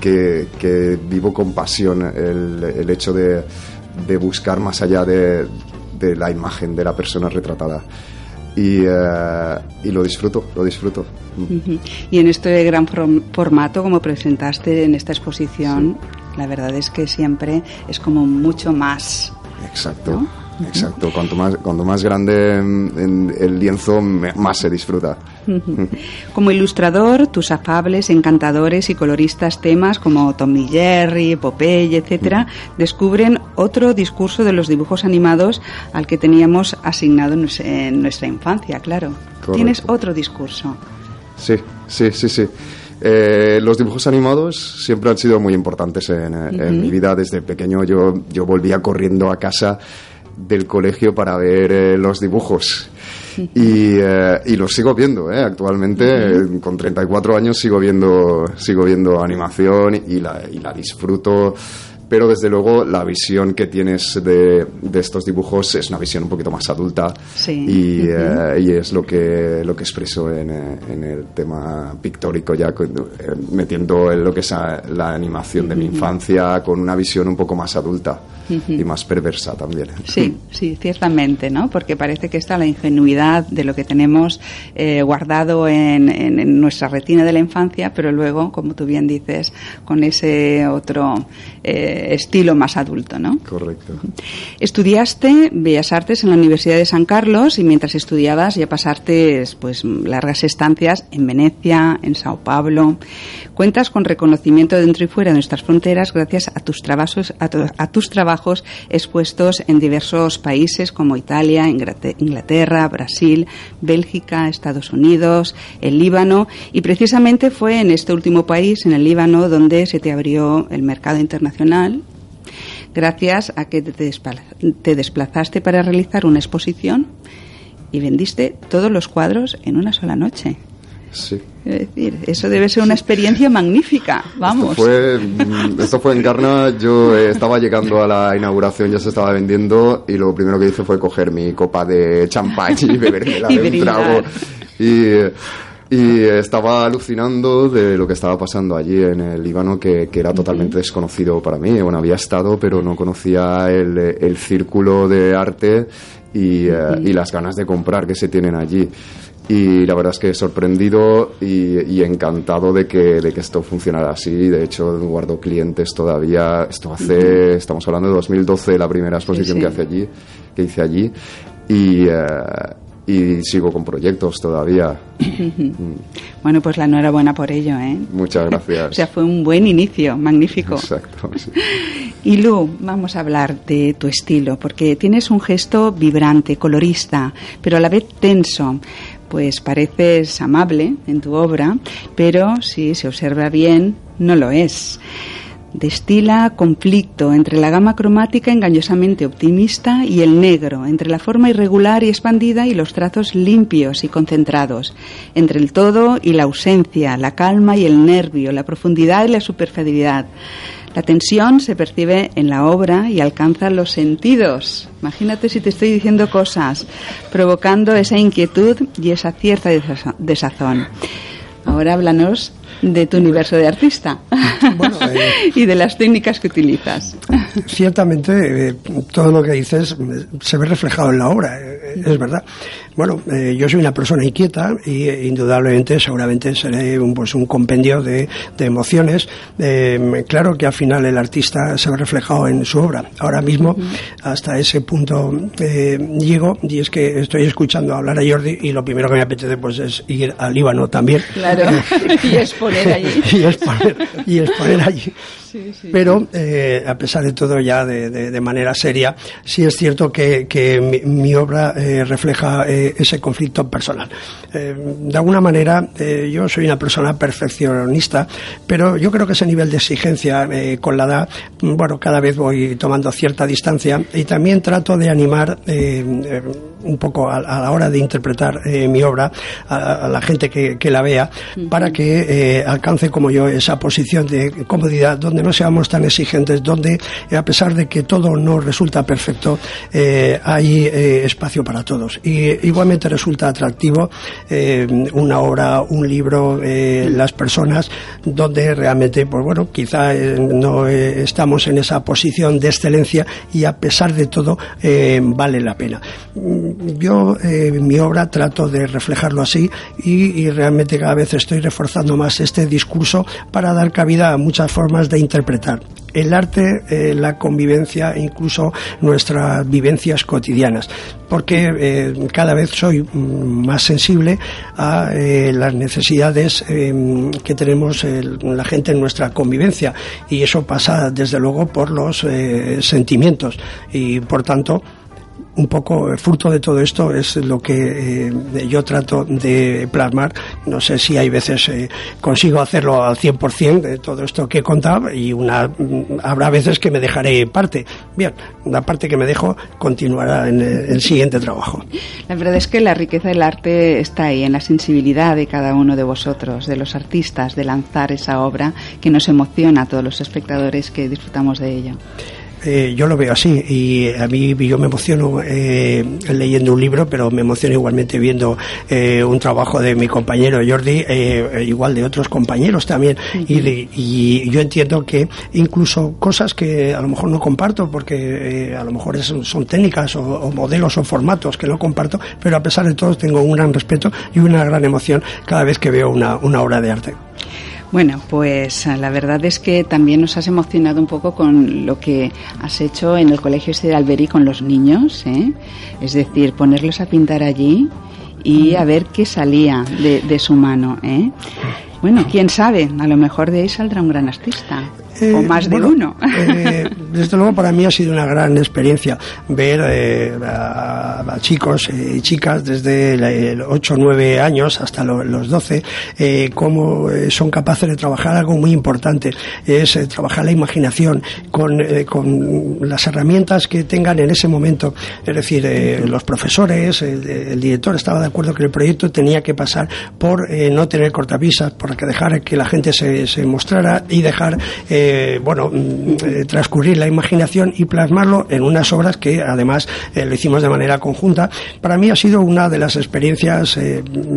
que, vivo con pasión, el, el hecho de, de buscar más allá de, de la imagen de la persona retratada. Y, eh, y, lo disfruto, lo disfruto. Y en este gran formato, como presentaste en esta exposición, la verdad es que siempre es como mucho más. Exacto. Exacto, cuanto más, cuanto más grande el lienzo, más se disfruta. Como ilustrador, tus afables, encantadores y coloristas temas como Tommy Jerry, Popeye, etcétera, descubren otro discurso de los dibujos animados al que teníamos asignado en nuestra infancia, claro. Tienes otro discurso. Sí, sí, sí, sí. Eh, los dibujos animados siempre han sido muy importantes en, en, mi vida. Desde pequeño yo, yo volvía corriendo a casa del colegio para ver eh, los dibujos. Y, eh, y, los sigo viendo, ¿eh? actualmente con 34 años sigo viendo, sigo viendo animación y la, y la disfruto pero desde luego la visión que tienes de, de, estos dibujos es una visión un poquito más adulta. Y, y, es lo que, lo que expreso en, en el tema pictórico ya metiendo en lo que es la animación de mi infancia con una visión un poco más adulta y más perversa también. Sí, sí, ciertamente, ¿no? Porque parece que está la ingenuidad de lo que tenemos eh, guardado en, en, nuestra retina de la infancia, pero luego, como tú bien dices, con ese otro eh, estilo más adulto, ¿no? Correcto. Estudiaste Bellas Artes en la Universidad de San Carlos y mientras estudiabas ya pasaste pues largas estancias en Venecia, en Sao Paulo. Cuentas con reconocimiento dentro y fuera de nuestras fronteras gracias a tus trabajos, a, a tus trabajos expuestos en diversos países como Italia, Inglaterra, Brasil, Bélgica, Estados Unidos, el Líbano y precisamente fue en este último país, en el Líbano, donde se te abrió el mercado internacional gracias a que te desplazaste para realizar una exposición y vendiste todos los cuadros en una sola noche. Sí. Es decir, eso debe ser una experiencia magnífica, vamos. Esto fue, mm, esto fue en Garna, yo eh, estaba llegando a la inauguración, ya se estaba vendiendo y lo primero que hice fue coger mi copa de champán y beberme y de un trago. Y, y estaba alucinando de lo que estaba pasando allí en el Líbano, que, que era totalmente desconocido para mí. Bueno, había estado, pero no conocía el, el círculo de arte y, eh, y las ganas de comprar que se tienen allí y la verdad es que sorprendido y, encantado de que, de que esto funcionara así. De hecho, guardo clientes todavía. Esto hace, estamos hablando de 2012, la primera exposición que hace allí, que hice allí. Y, eh, y sigo con proyectos todavía. bueno, pues la enhorabuena por ello, ¿eh? Muchas gracias. o sea, fue un buen inicio, magnífico. Exacto. Y Lu, vamos a hablar de tu estilo, porque tienes un gesto vibrante, colorista, pero a la vez tenso. Pues pareces amable en tu obra, pero si se observa bien, no lo es destila conflicto entre la gama cromática engañosamente optimista y el negro, entre la forma irregular y expandida y los trazos limpios y concentrados, entre el todo y la ausencia, la calma y el nervio, la profundidad y la superficialidad. La tensión se percibe en la obra y alcanza los sentidos. Imagínate si te estoy diciendo cosas, provocando esa inquietud y esa cierta desazón. Ahora háblanos de tu universo de artista eh, y de las técnicas que utilizas. Ciertamente, eh, todo lo que dices eh, se ve reflejado en la obra, es verdad. Bueno, yo soy una persona inquieta y indudablemente, seguramente seré un, pues, un compendio de, emociones. claro que al final el artista se ve reflejado en su obra. Ahora mismo, hasta ese punto llego y es que estoy escuchando hablar a Jordi y lo primero que me apetece pues es ir al Líbano también. Claro, y exponer, y exponer allí. Pero eh, a pesar de todo ya de, manera seria, sí es cierto que, mi, obra eh, refleja eh, ese conflicto personal. de alguna manera yo soy una persona perfeccionista, pero yo creo que ese nivel de exigencia con la edad, bueno, cada vez voy tomando cierta distancia y también trato de animar un poco a, la hora de interpretar mi obra a, la gente que, la vea para que alcance como yo esa posición de comodidad donde no seamos tan exigentes, donde a pesar de que todo no resulta perfecto, eh, hay eh, espacio para todos. Y igualmente resulta atractivo eh, una obra, un libro, las personas, donde realmente, pues bueno, quizá no estamos en esa posición de excelencia y a pesar de todo vale la pena. Yo, mi obra, trato de reflejarlo así y, realmente cada vez estoy reforzando más este discurso para dar cabida a muchas formas de interpretar el arte, eh, la convivencia, incluso nuestras vivencias cotidianas, porque eh, cada vez soy mm, más sensible a eh, las necesidades que tenemos la gente en nuestra convivencia. Y eso pasa desde luego por los sentimientos. Y por tanto un poco fruto de todo esto es lo que eh, yo trato de plasmar. No sé si hay veces eh, consigo hacerlo al 100% de todo esto que he contado y una, mm, habrá veces que me dejaré parte. Bien, una parte que me dejo continuará en el, siguiente trabajo. La verdad es que la riqueza del arte está ahí, en la sensibilidad de cada uno de vosotros, de los artistas, de lanzar esa obra que nos emociona a todos los espectadores que disfrutamos de ello. Eh, yo lo veo así y a mí yo me emociono eh, leyendo un libro, pero me emociono igualmente viendo eh, un trabajo de mi compañero Jordi, igual de otros compañeros también. y, yo entiendo que incluso cosas que a lo mejor no comparto, porque a lo mejor son técnicas o, modelos o formatos que no comparto, pero a pesar de todo tengo un gran respeto y una gran emoción cada vez que veo una obra de arte. Bueno, pues eh, la verdad es que también nos has emocionado un poco con lo que has hecho en el Colegio este de Alberi con los niños, ¿eh? es decir, ponerlos a pintar allí y a ver qué salía de, su mano. ¿eh? Bueno, quién sabe, a lo mejor de ahí saldrá un gran artista. Eh, o más de uno. Eh, desde luego para mí ha sido una gran experiencia ver eh, a, chicos y chicas desde los 8 o 9 años hasta los 12 cómo son capaces de trabajar algo muy importante, es trabajar la imaginación con, con, las herramientas que tengan en ese momento. Es decir, los profesores, el, director estaba de acuerdo que el proyecto tenía que pasar por no tener cortapisas, por dejar que la gente se, se mostrara y dejar eh, bueno, mm, eh, transcurrir la imaginación y plasmarlo en unas obras que además eh, lo hicimos de manera conjunta. Para mí ha sido una de las experiencias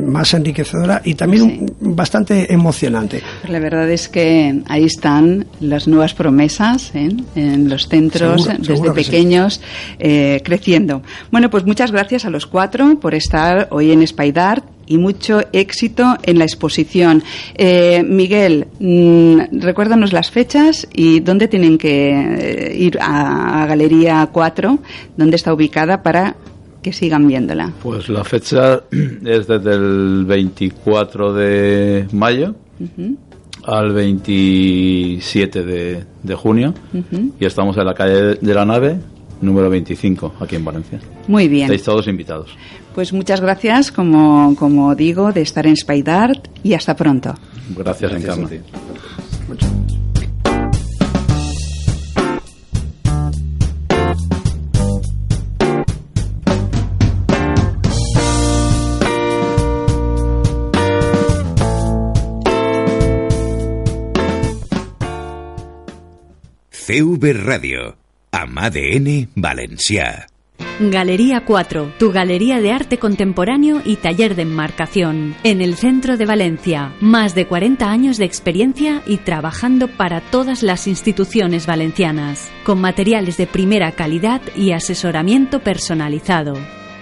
más enriquecedora y también bastante emocionante. La verdad es que ahí están las nuevas promesas en los centros desde pequeños creciendo. Bueno, pues muchas gracias a los cuatro por estar hoy en Spaidart y mucho éxito en la exposición. Eh, Miguel, mm, recuérdanos las fechas y dónde tienen que eh, ir a, Galería 4, dónde está ubicada para que sigan viéndola? Pues la fecha es desde el 24 de mayo al 27 de, de junio y estamos en la calle de la nave número 25 aquí en Valencia. Muy bien. Estáis todos invitados. Pues muchas gracias, como, como digo, de estar en Spaidart y hasta pronto. Gracias, gracias Encarna. CV Radio, AMADN Valencia. Galería 4, tu galería de arte contemporáneo y taller de enmarcación. En el centro de Valencia, más de 40 años de experiencia y trabajando para todas las instituciones valencianas, con materiales de primera calidad y asesoramiento personalizado.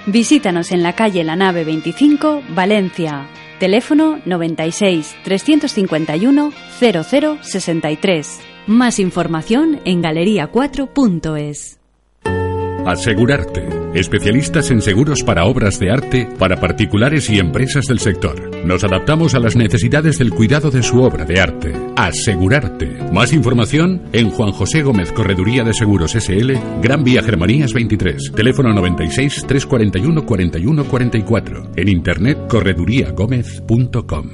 Visítanos en la calle La Nave 25, Valencia. Teléfono 96 351 0063. Más información en galería4.es. Asegurarte. Especialistas en seguros para obras de arte, para particulares y empresas del sector. Nos adaptamos a las necesidades del cuidado de su obra de arte. Asegurarte. Más información en Juan José Gómez Correduría de Seguros SL, Gran Vía Germanías 23. Teléfono 96 341 41 44. En internet correduriagomez.com.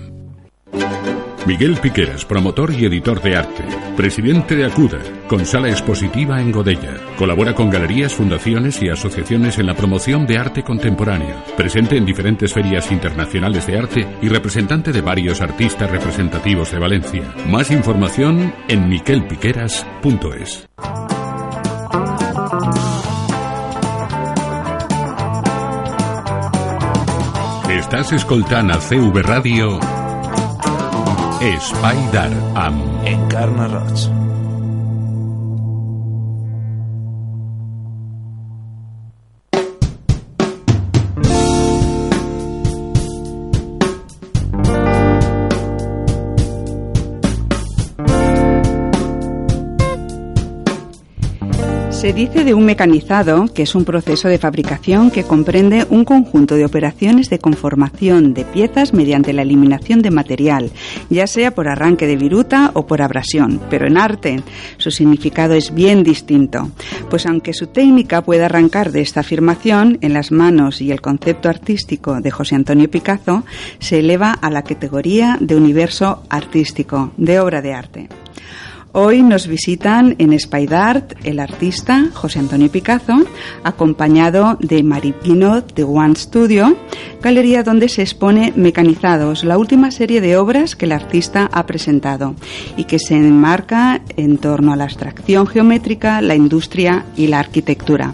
Miguel Piqueras, promotor y editor de arte. Presidente de Acuda, con sala expositiva en Godella. Colabora con galerías, fundaciones y asociaciones en la promoción de arte contemporáneo. Presente en diferentes ferias internacionales de arte y representante de varios artistas representativos de Valencia. Más información en miquelpiqueras.es. Estás escoltant a CV Radio Spider amb Encarna. Se dice de un mecanizado que es un proceso de fabricación que comprende un conjunto de operaciones de conformación de piezas mediante la eliminación de material, ya sea por arranque de viruta o por abrasión. Pero en arte su significado es bien distinto, pues aunque su técnica puede arrancar de esta afirmación, en las manos y el concepto artístico de José Antonio Picasso se eleva a la categoría de universo artístico, de obra de arte. Hoy nos visitan en Spaidart el artista José Antonio Picasso, acompañado de Mari Pinot de One Studio, galería donde se expone Mecanizados, la última serie de obras que el artista ha presentado y que se enmarca en torno a la abstracción geométrica, la industria y la arquitectura.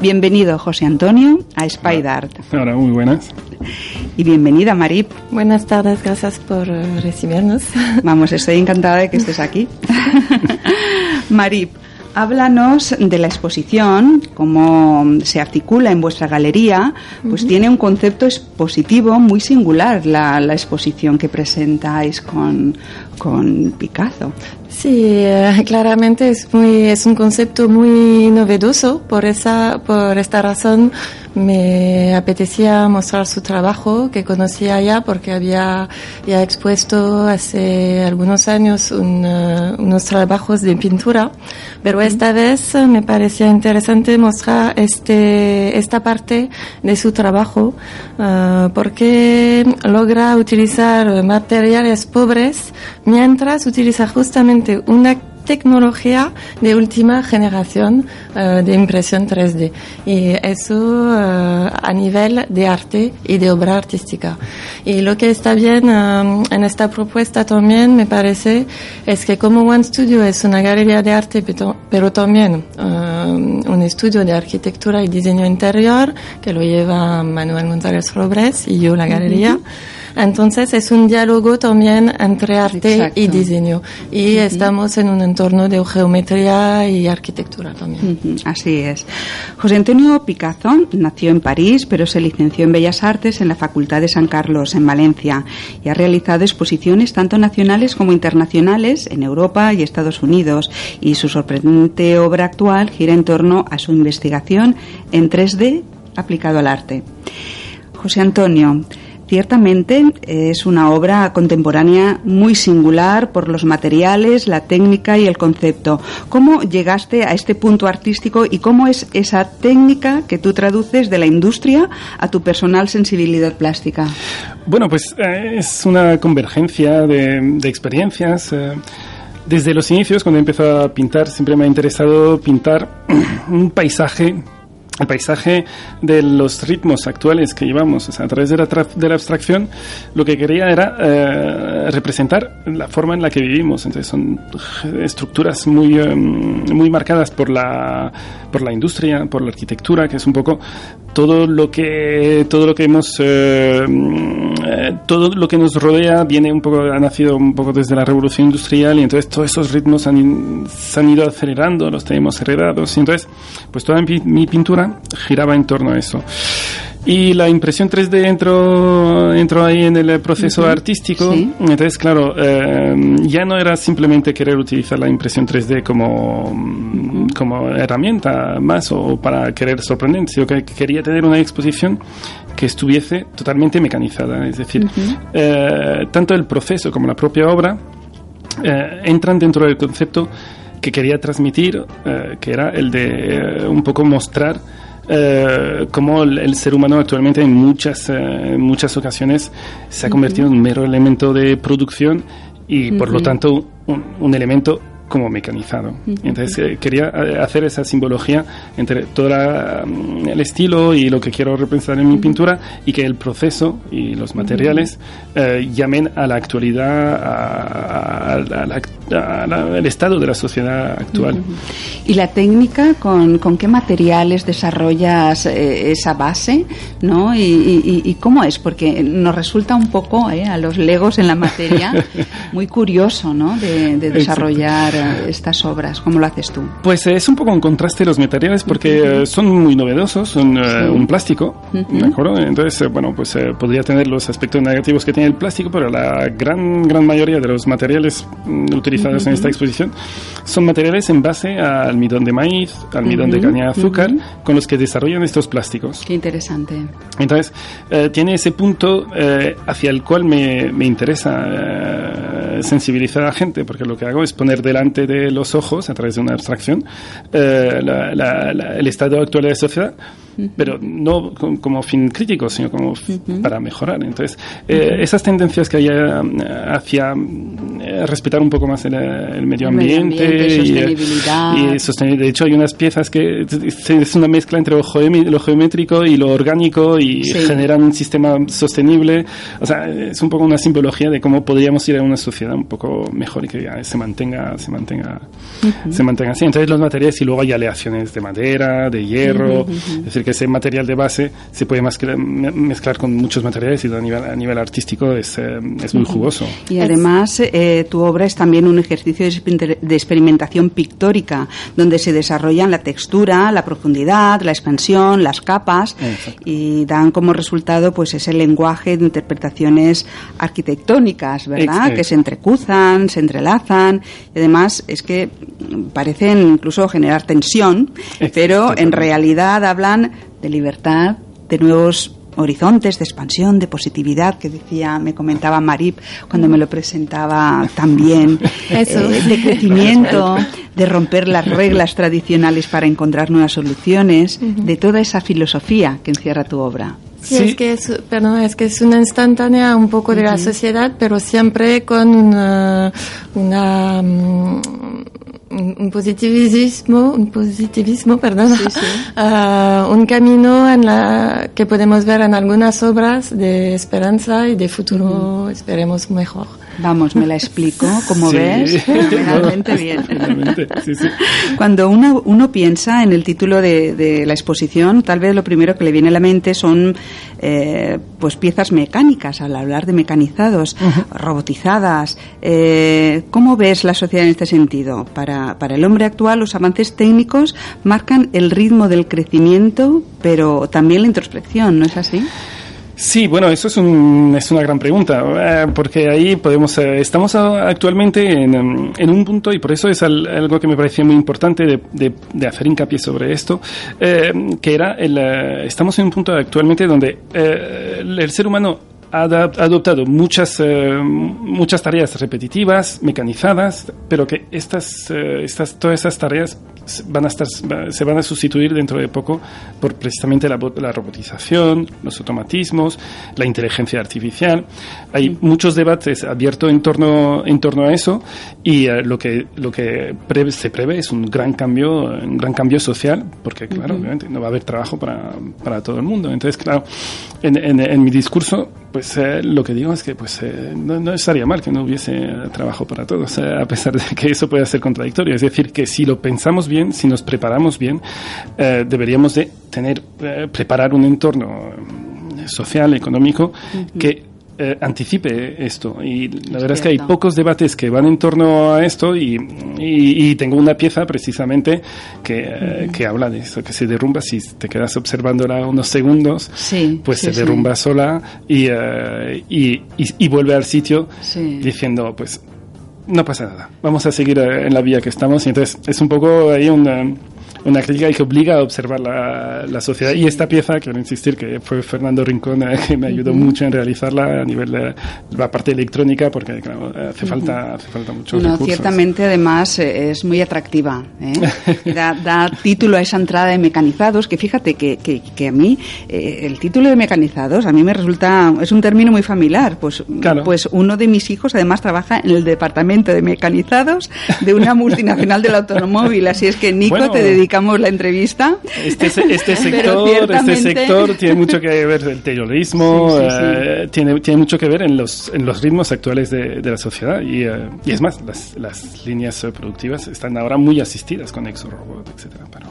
Bienvenido, José Antonio, a Spaidart. Ahora, muy buenas. Y bienvenida, Marip. Buenas tardes, gracias por eh, recibirnos. Vamos, estoy encantada de que estés aquí. Marip, háblanos de la exposición, cómo se articula en vuestra galería, pues tiene un concepto expositivo muy singular la, la exposición que presentáis con, con Picasso. Sí, eh, claramente es muy es un concepto muy novedoso. Por esa por esta razón me apetecía mostrar su trabajo que conocía ya porque había ya expuesto hace algunos años eh, unos trabajos de pintura, pero esta vez me parecía interesante mostrar este esta parte de su trabajo eh, porque logra utilizar materiales pobres mientras utiliza justamente una tecnología de última generación eh, de impresión 3D. Y eso eh, a nivel de arte y de obra artística. Y lo que está bien eh, en esta propuesta también, me parece, es que como One Studio es una galería de arte, pero, también un estudio de arquitectura y diseño interior, que lo lleva Manuel González Robres y yo la galería. Entonces es un diálogo también entre arte y diseño. Y estamos en un entorno de geometría y arquitectura también. Así es. José Antonio Picasso nació en París, pero se licenció en Bellas Artes en la Facultad de San Carlos, en Valencia, y ha realizado exposiciones tanto nacionales como internacionales en Europa y Estados Unidos. Y su sorprendente obra actual gira en torno a su investigación en 3D aplicado al arte. José Antonio, Ciertamente es una obra contemporánea muy singular por los materiales, la técnica y el concepto. ¿Cómo llegaste a este punto artístico y cómo es esa técnica que tú traduces de la industria a tu personal sensibilidad plástica? Bueno, pues eh, es una convergencia de, experiencias. Eh, desde los inicios, cuando empezó a pintar, siempre me ha interesado pintar un paisaje el paisaje de los ritmos actuales que llevamos. O sea, a través de la, de la abstracción, lo que quería era eh, representar la forma en la que vivimos. Entonces, son estructuras muy, em, muy marcadas por la, por la industria, por la arquitectura, que es un poco todo lo que todo lo que hemos eh, eh, todo lo que nos rodea viene un poco ha nacido un poco desde la revolución industrial y entonces todos esos ritmos han, se han ido acelerando los tenemos heredados. Y entonces pues toda mi pintura giraba en torno a eso y la impresión 3D entró, entró ahí en el proceso artístico. Entonces, claro, eh, ya no era simplemente querer utilizar la impresión 3D como, como herramienta más o para querer sorprender, sino que quería tener una exposición que estuviese totalmente mecanizada. Es decir, eh, tanto el proceso como la propia obra eh, entran dentro del concepto que quería transmitir, que era el de un poco mostrar eh, como el, ser humano actualmente en muchas, eh, muchas ocasiones se ha convertido en un mero elemento de producción y por lo tanto un, un elemento como mecanizado. Entonces eh, quería eh, hacer esa simbología entre todo mm, el estilo y lo que quiero representar en mi pintura y que el proceso y los materiales eh, llamen a la actualidad, al estado de la sociedad actual. ¿Y la técnica, con, con qué materiales desarrollas esa base? ¿no? Y, y, cómo es? Porque nos resulta un poco a los legos en la materia muy curioso ¿no? de, de desarrollar estas obras? ¿Cómo lo haces tú? Pues es un poco un contraste los materiales porque eh, son muy novedosos, son eh, un plástico, ¿de acuerdo? Entonces, eh, bueno, pues podría tener los aspectos negativos que tiene el plástico, pero la gran, gran mayoría de los materiales mm, utilizados en esta exposición son materiales en base a almidón de maíz, almidón de caña de azúcar, con los que desarrollan estos plásticos. Qué interesante. Entonces, tiene ese punto hacia el cual me, me interesa sensibilizar a la gente, porque lo que hago es poner delante de los ojos, a través de una abstracción, eh, el estado actual de la sociedad pero no como fin crítico, sino como para mejorar. Entonces, eh, esas tendencias que hay eh, hacia eh, respetar un poco más el, medio ambiente, y, sostenibilidad. De hecho, hay unas piezas que es una mezcla entre lo, geométrico y lo orgánico y generan un sistema sostenible. O sea, es un poco una simbología de cómo podríamos ir a una sociedad un poco mejor y que se mantenga, se mantenga, se mantenga así. Entonces, los materiales y luego hay aleaciones de madera, de hierro, es decir, que ese material de base se puede mezclar, con muchos materiales y a nivel, a nivel artístico es, eh, es muy jugoso. Y además eh, tu obra es también un ejercicio de experimentación pictórica, donde se desarrollan la textura, la profundidad, la expansión, las capas y dan como resultado pues ese lenguaje de interpretaciones arquitectónicas, ¿verdad? Que se entrecruzan, se entrelazan y además es que parecen incluso generar tensión, pero en realidad hablan de libertad, de nuevos horizontes de expansión, de positividad, que decía, me comentaba Marip cuando me lo presentaba también, eh, de crecimiento, de romper las reglas tradicionales para encontrar nuevas soluciones, de toda esa filosofía que encierra tu obra. Sí, Es, que es, perdón, es que es una instantánea un poco de la sociedad, pero siempre con una, una mm, un positivismo, un positivismo, perdón, ah, un camino en la que podemos ver en algunas obras de esperanza y de futuro, esperemos mejor. Vamos, me la explico, como ves, realmente bien. Cuando uno, uno piensa en el título de, de, la exposición, tal vez lo primero que le viene a la mente son eh, pues piezas mecánicas, al hablar de mecanizados, robotizadas. Eh, ¿Cómo ves la sociedad en este sentido? Para, para el hombre actual, los avances técnicos marcan el ritmo del crecimiento, pero también la introspección, ¿no es así? Sí, bueno, eso es, un, es una gran pregunta, eh, porque ahí podemos, eh, estamos actualmente en, en, un punto, y por eso es algo que me parecía muy importante de, de, hacer hincapié sobre esto, eh, que era, el, estamos en un punto actualmente donde el ser humano ha adoptado muchas, muchas tareas repetitivas, mecanizadas, pero que estas, estas, todas esas tareas van a estar, se van a sustituir dentro de poco por precisamente la, la robotización, los automatismos, la inteligencia artificial. Hay muchos debates abiertos en torno, en torno a eso y eh, lo que, lo que se prevé es un gran cambio, un gran cambio social, porque claro, obviamente no va a haber trabajo para, para todo el mundo. Entonces, claro, en, en, en mi discurso pues eh, lo que digo es que pues eh, no, estaría mal que no hubiese trabajo para todos, a pesar de que eso pueda ser contradictorio. Es decir, que si lo pensamos bien, si nos preparamos bien, deberíamos de tener, preparar un entorno social, económico, que eh, anticipe esto. Y la verdad es que hay pocos debates que van en torno a esto y, y, tengo una pieza precisamente que, eh, que, habla de eso, que se derrumba si te quedas observándola unos segundos, pues se derrumba sola eh, y, y, vuelve al sitio diciendo, pues no pasa nada, vamos a seguir en la vía que estamos. Y entonces es un poco ahí una una crítica que obliga a observar la, la, sociedad. Y esta pieza, quiero insistir que fue Fernando Rincón eh, que me ayudó mucho en realizarla a nivel de la parte electrónica, porque claro, hace, falta, hace falta mucho no, Ciertamente, además, eh, es muy atractiva. ¿eh? da, da, título a esa entrada de mecanizados, que fíjate que, que, que a mí el título de mecanizados a mí me resulta, es un término muy familiar. Pues, pues uno de mis hijos además trabaja en el departamento de mecanizados de una multinacional del automóvil, así es que Nico te dedica la entrevista. Este, este sector, este sector tiene mucho que ver el terrorismo, eh, tiene, tiene mucho que ver en los, en los ritmos actuales de, de la sociedad y, eh, y, es más, las, las líneas productivas están ahora muy asistidas con ExoRobot, etcétera. Pero,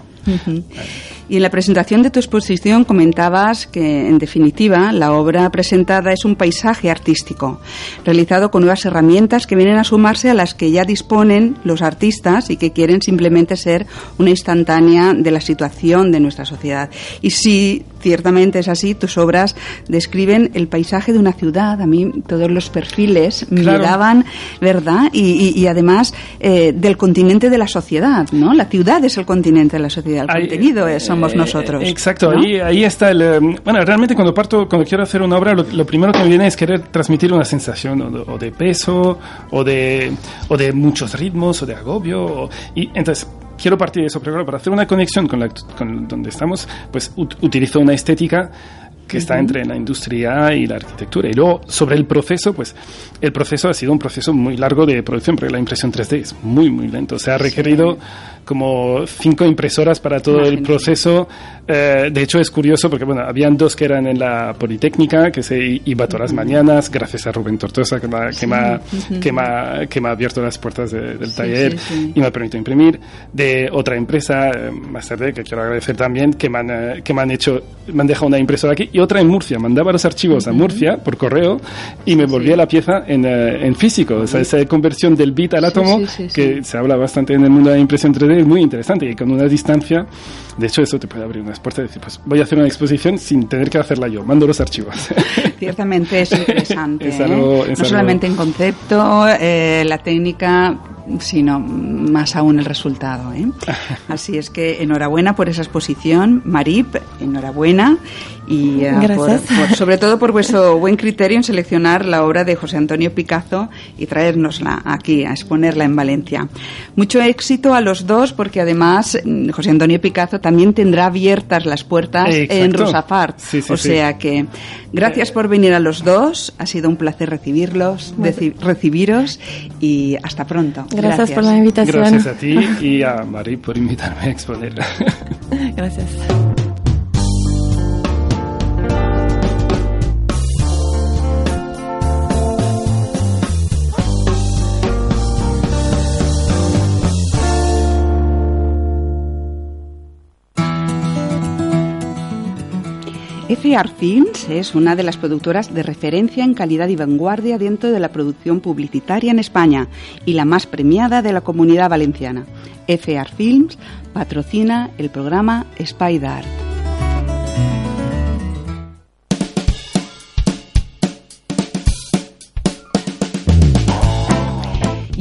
y en la presentación de tu exposición comentabas que, en definitiva, la obra presentada es un paisaje artístico, realizado con nuevas herramientas que vienen a sumarse a las que ya disponen los artistas y que quieren simplemente ser una instantánea de la situación de nuestra sociedad. Y si ciertamente es así, tus obras describen el paisaje de una ciudad, a mí todos los perfiles me daban, ¿verdad? Y, además eh, del continente de la sociedad, ¿no? La ciudad es el continente de la sociedad el contenido es, somos eh, nosotros. Exacto, ahí, ahí está el... Eh, bueno, realmente cuando parto, cuando quiero hacer una obra, lo, primero que me viene es querer transmitir una sensación o de, peso, o de, o de muchos ritmos, o de agobio, y entonces quiero partir de eso, pero claro, para hacer una conexión con, la, con donde estamos, pues utilizo una estética que está entre la industria y la arquitectura. Y luego, sobre el proceso, pues el proceso ha sido un proceso muy largo de producción, porque la impresión 3D es muy, muy lento. Se ha requerido como cinco impresoras para todo el proceso. Eh, de hecho, es curioso porque, bueno, habían dos que eran en la Politécnica, que se iba todas las mañanas, gracias a Rubén Tortosa, que me, que me, que me, que me ha abierto las puertas del taller y me ha permitido imprimir. De otra empresa, eh, más tarde, que quiero agradecer también, que me han, eh, que me han hecho, me han dejado una impresora aquí y otra en Murcia. Mandaba los archivos a Murcia por correo y me volvía la pieza en, en físico. O sea, esa conversión del bit al átomo, que se habla bastante en el mundo de la impresión 3D, es muy interesante y con una distancia, de hecho eso te puede abrir unas puertas y decir, pues voy a hacer una exposición sin tener que hacerla yo, mando los archivos. Ciertamente es interesante, ¿eh? no solamente en concepto, eh, la técnica, sino más aún el resultado. ¿eh? Así es que enhorabuena por esa exposición, Marip, enhorabuena y sobre todo por vuestro buen criterio en seleccionar la obra de José Antonio Picazo y traérnosla aquí a exponerla en Valencia. Mucho éxito a los dos porque además mm, José Antonio Picazo también tendrá abiertas las puertas en Rosafart. o sea que gracias por venir a los dos, ha sido un placer recibirlos, recibiros y hasta pronto. Gracias, por la invitación. Gracias a ti y a Mari por invitarme a exponerla. Gracias. FR Films es una de las productoras de referencia en calidad y vanguardia dentro de la producción publicitaria en España y la más premiada de la comunidad valenciana. FR Films patrocina el programa Spider.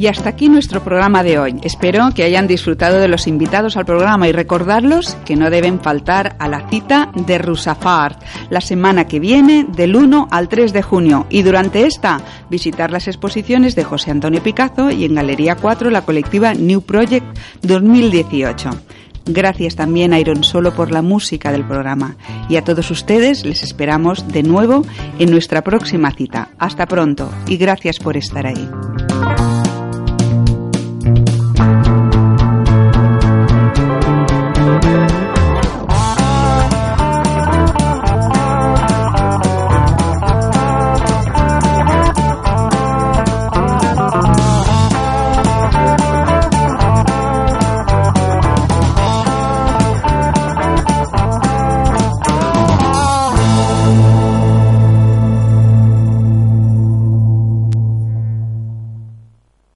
Y hasta aquí nuestro programa de hoy. Espero que hayan disfrutado de los invitados al programa y recordarlos que no deben faltar a la cita de Rusafart la semana que viene del 1 al 3 de junio y durante esta visitar las exposiciones de José Antonio Picazo y en Galería 4 la colectiva New Project 2018. Gracias también a Iron Solo por la música del programa. Y a todos ustedes les esperamos de nuevo en nuestra próxima cita. Hasta pronto y gracias por estar ahí.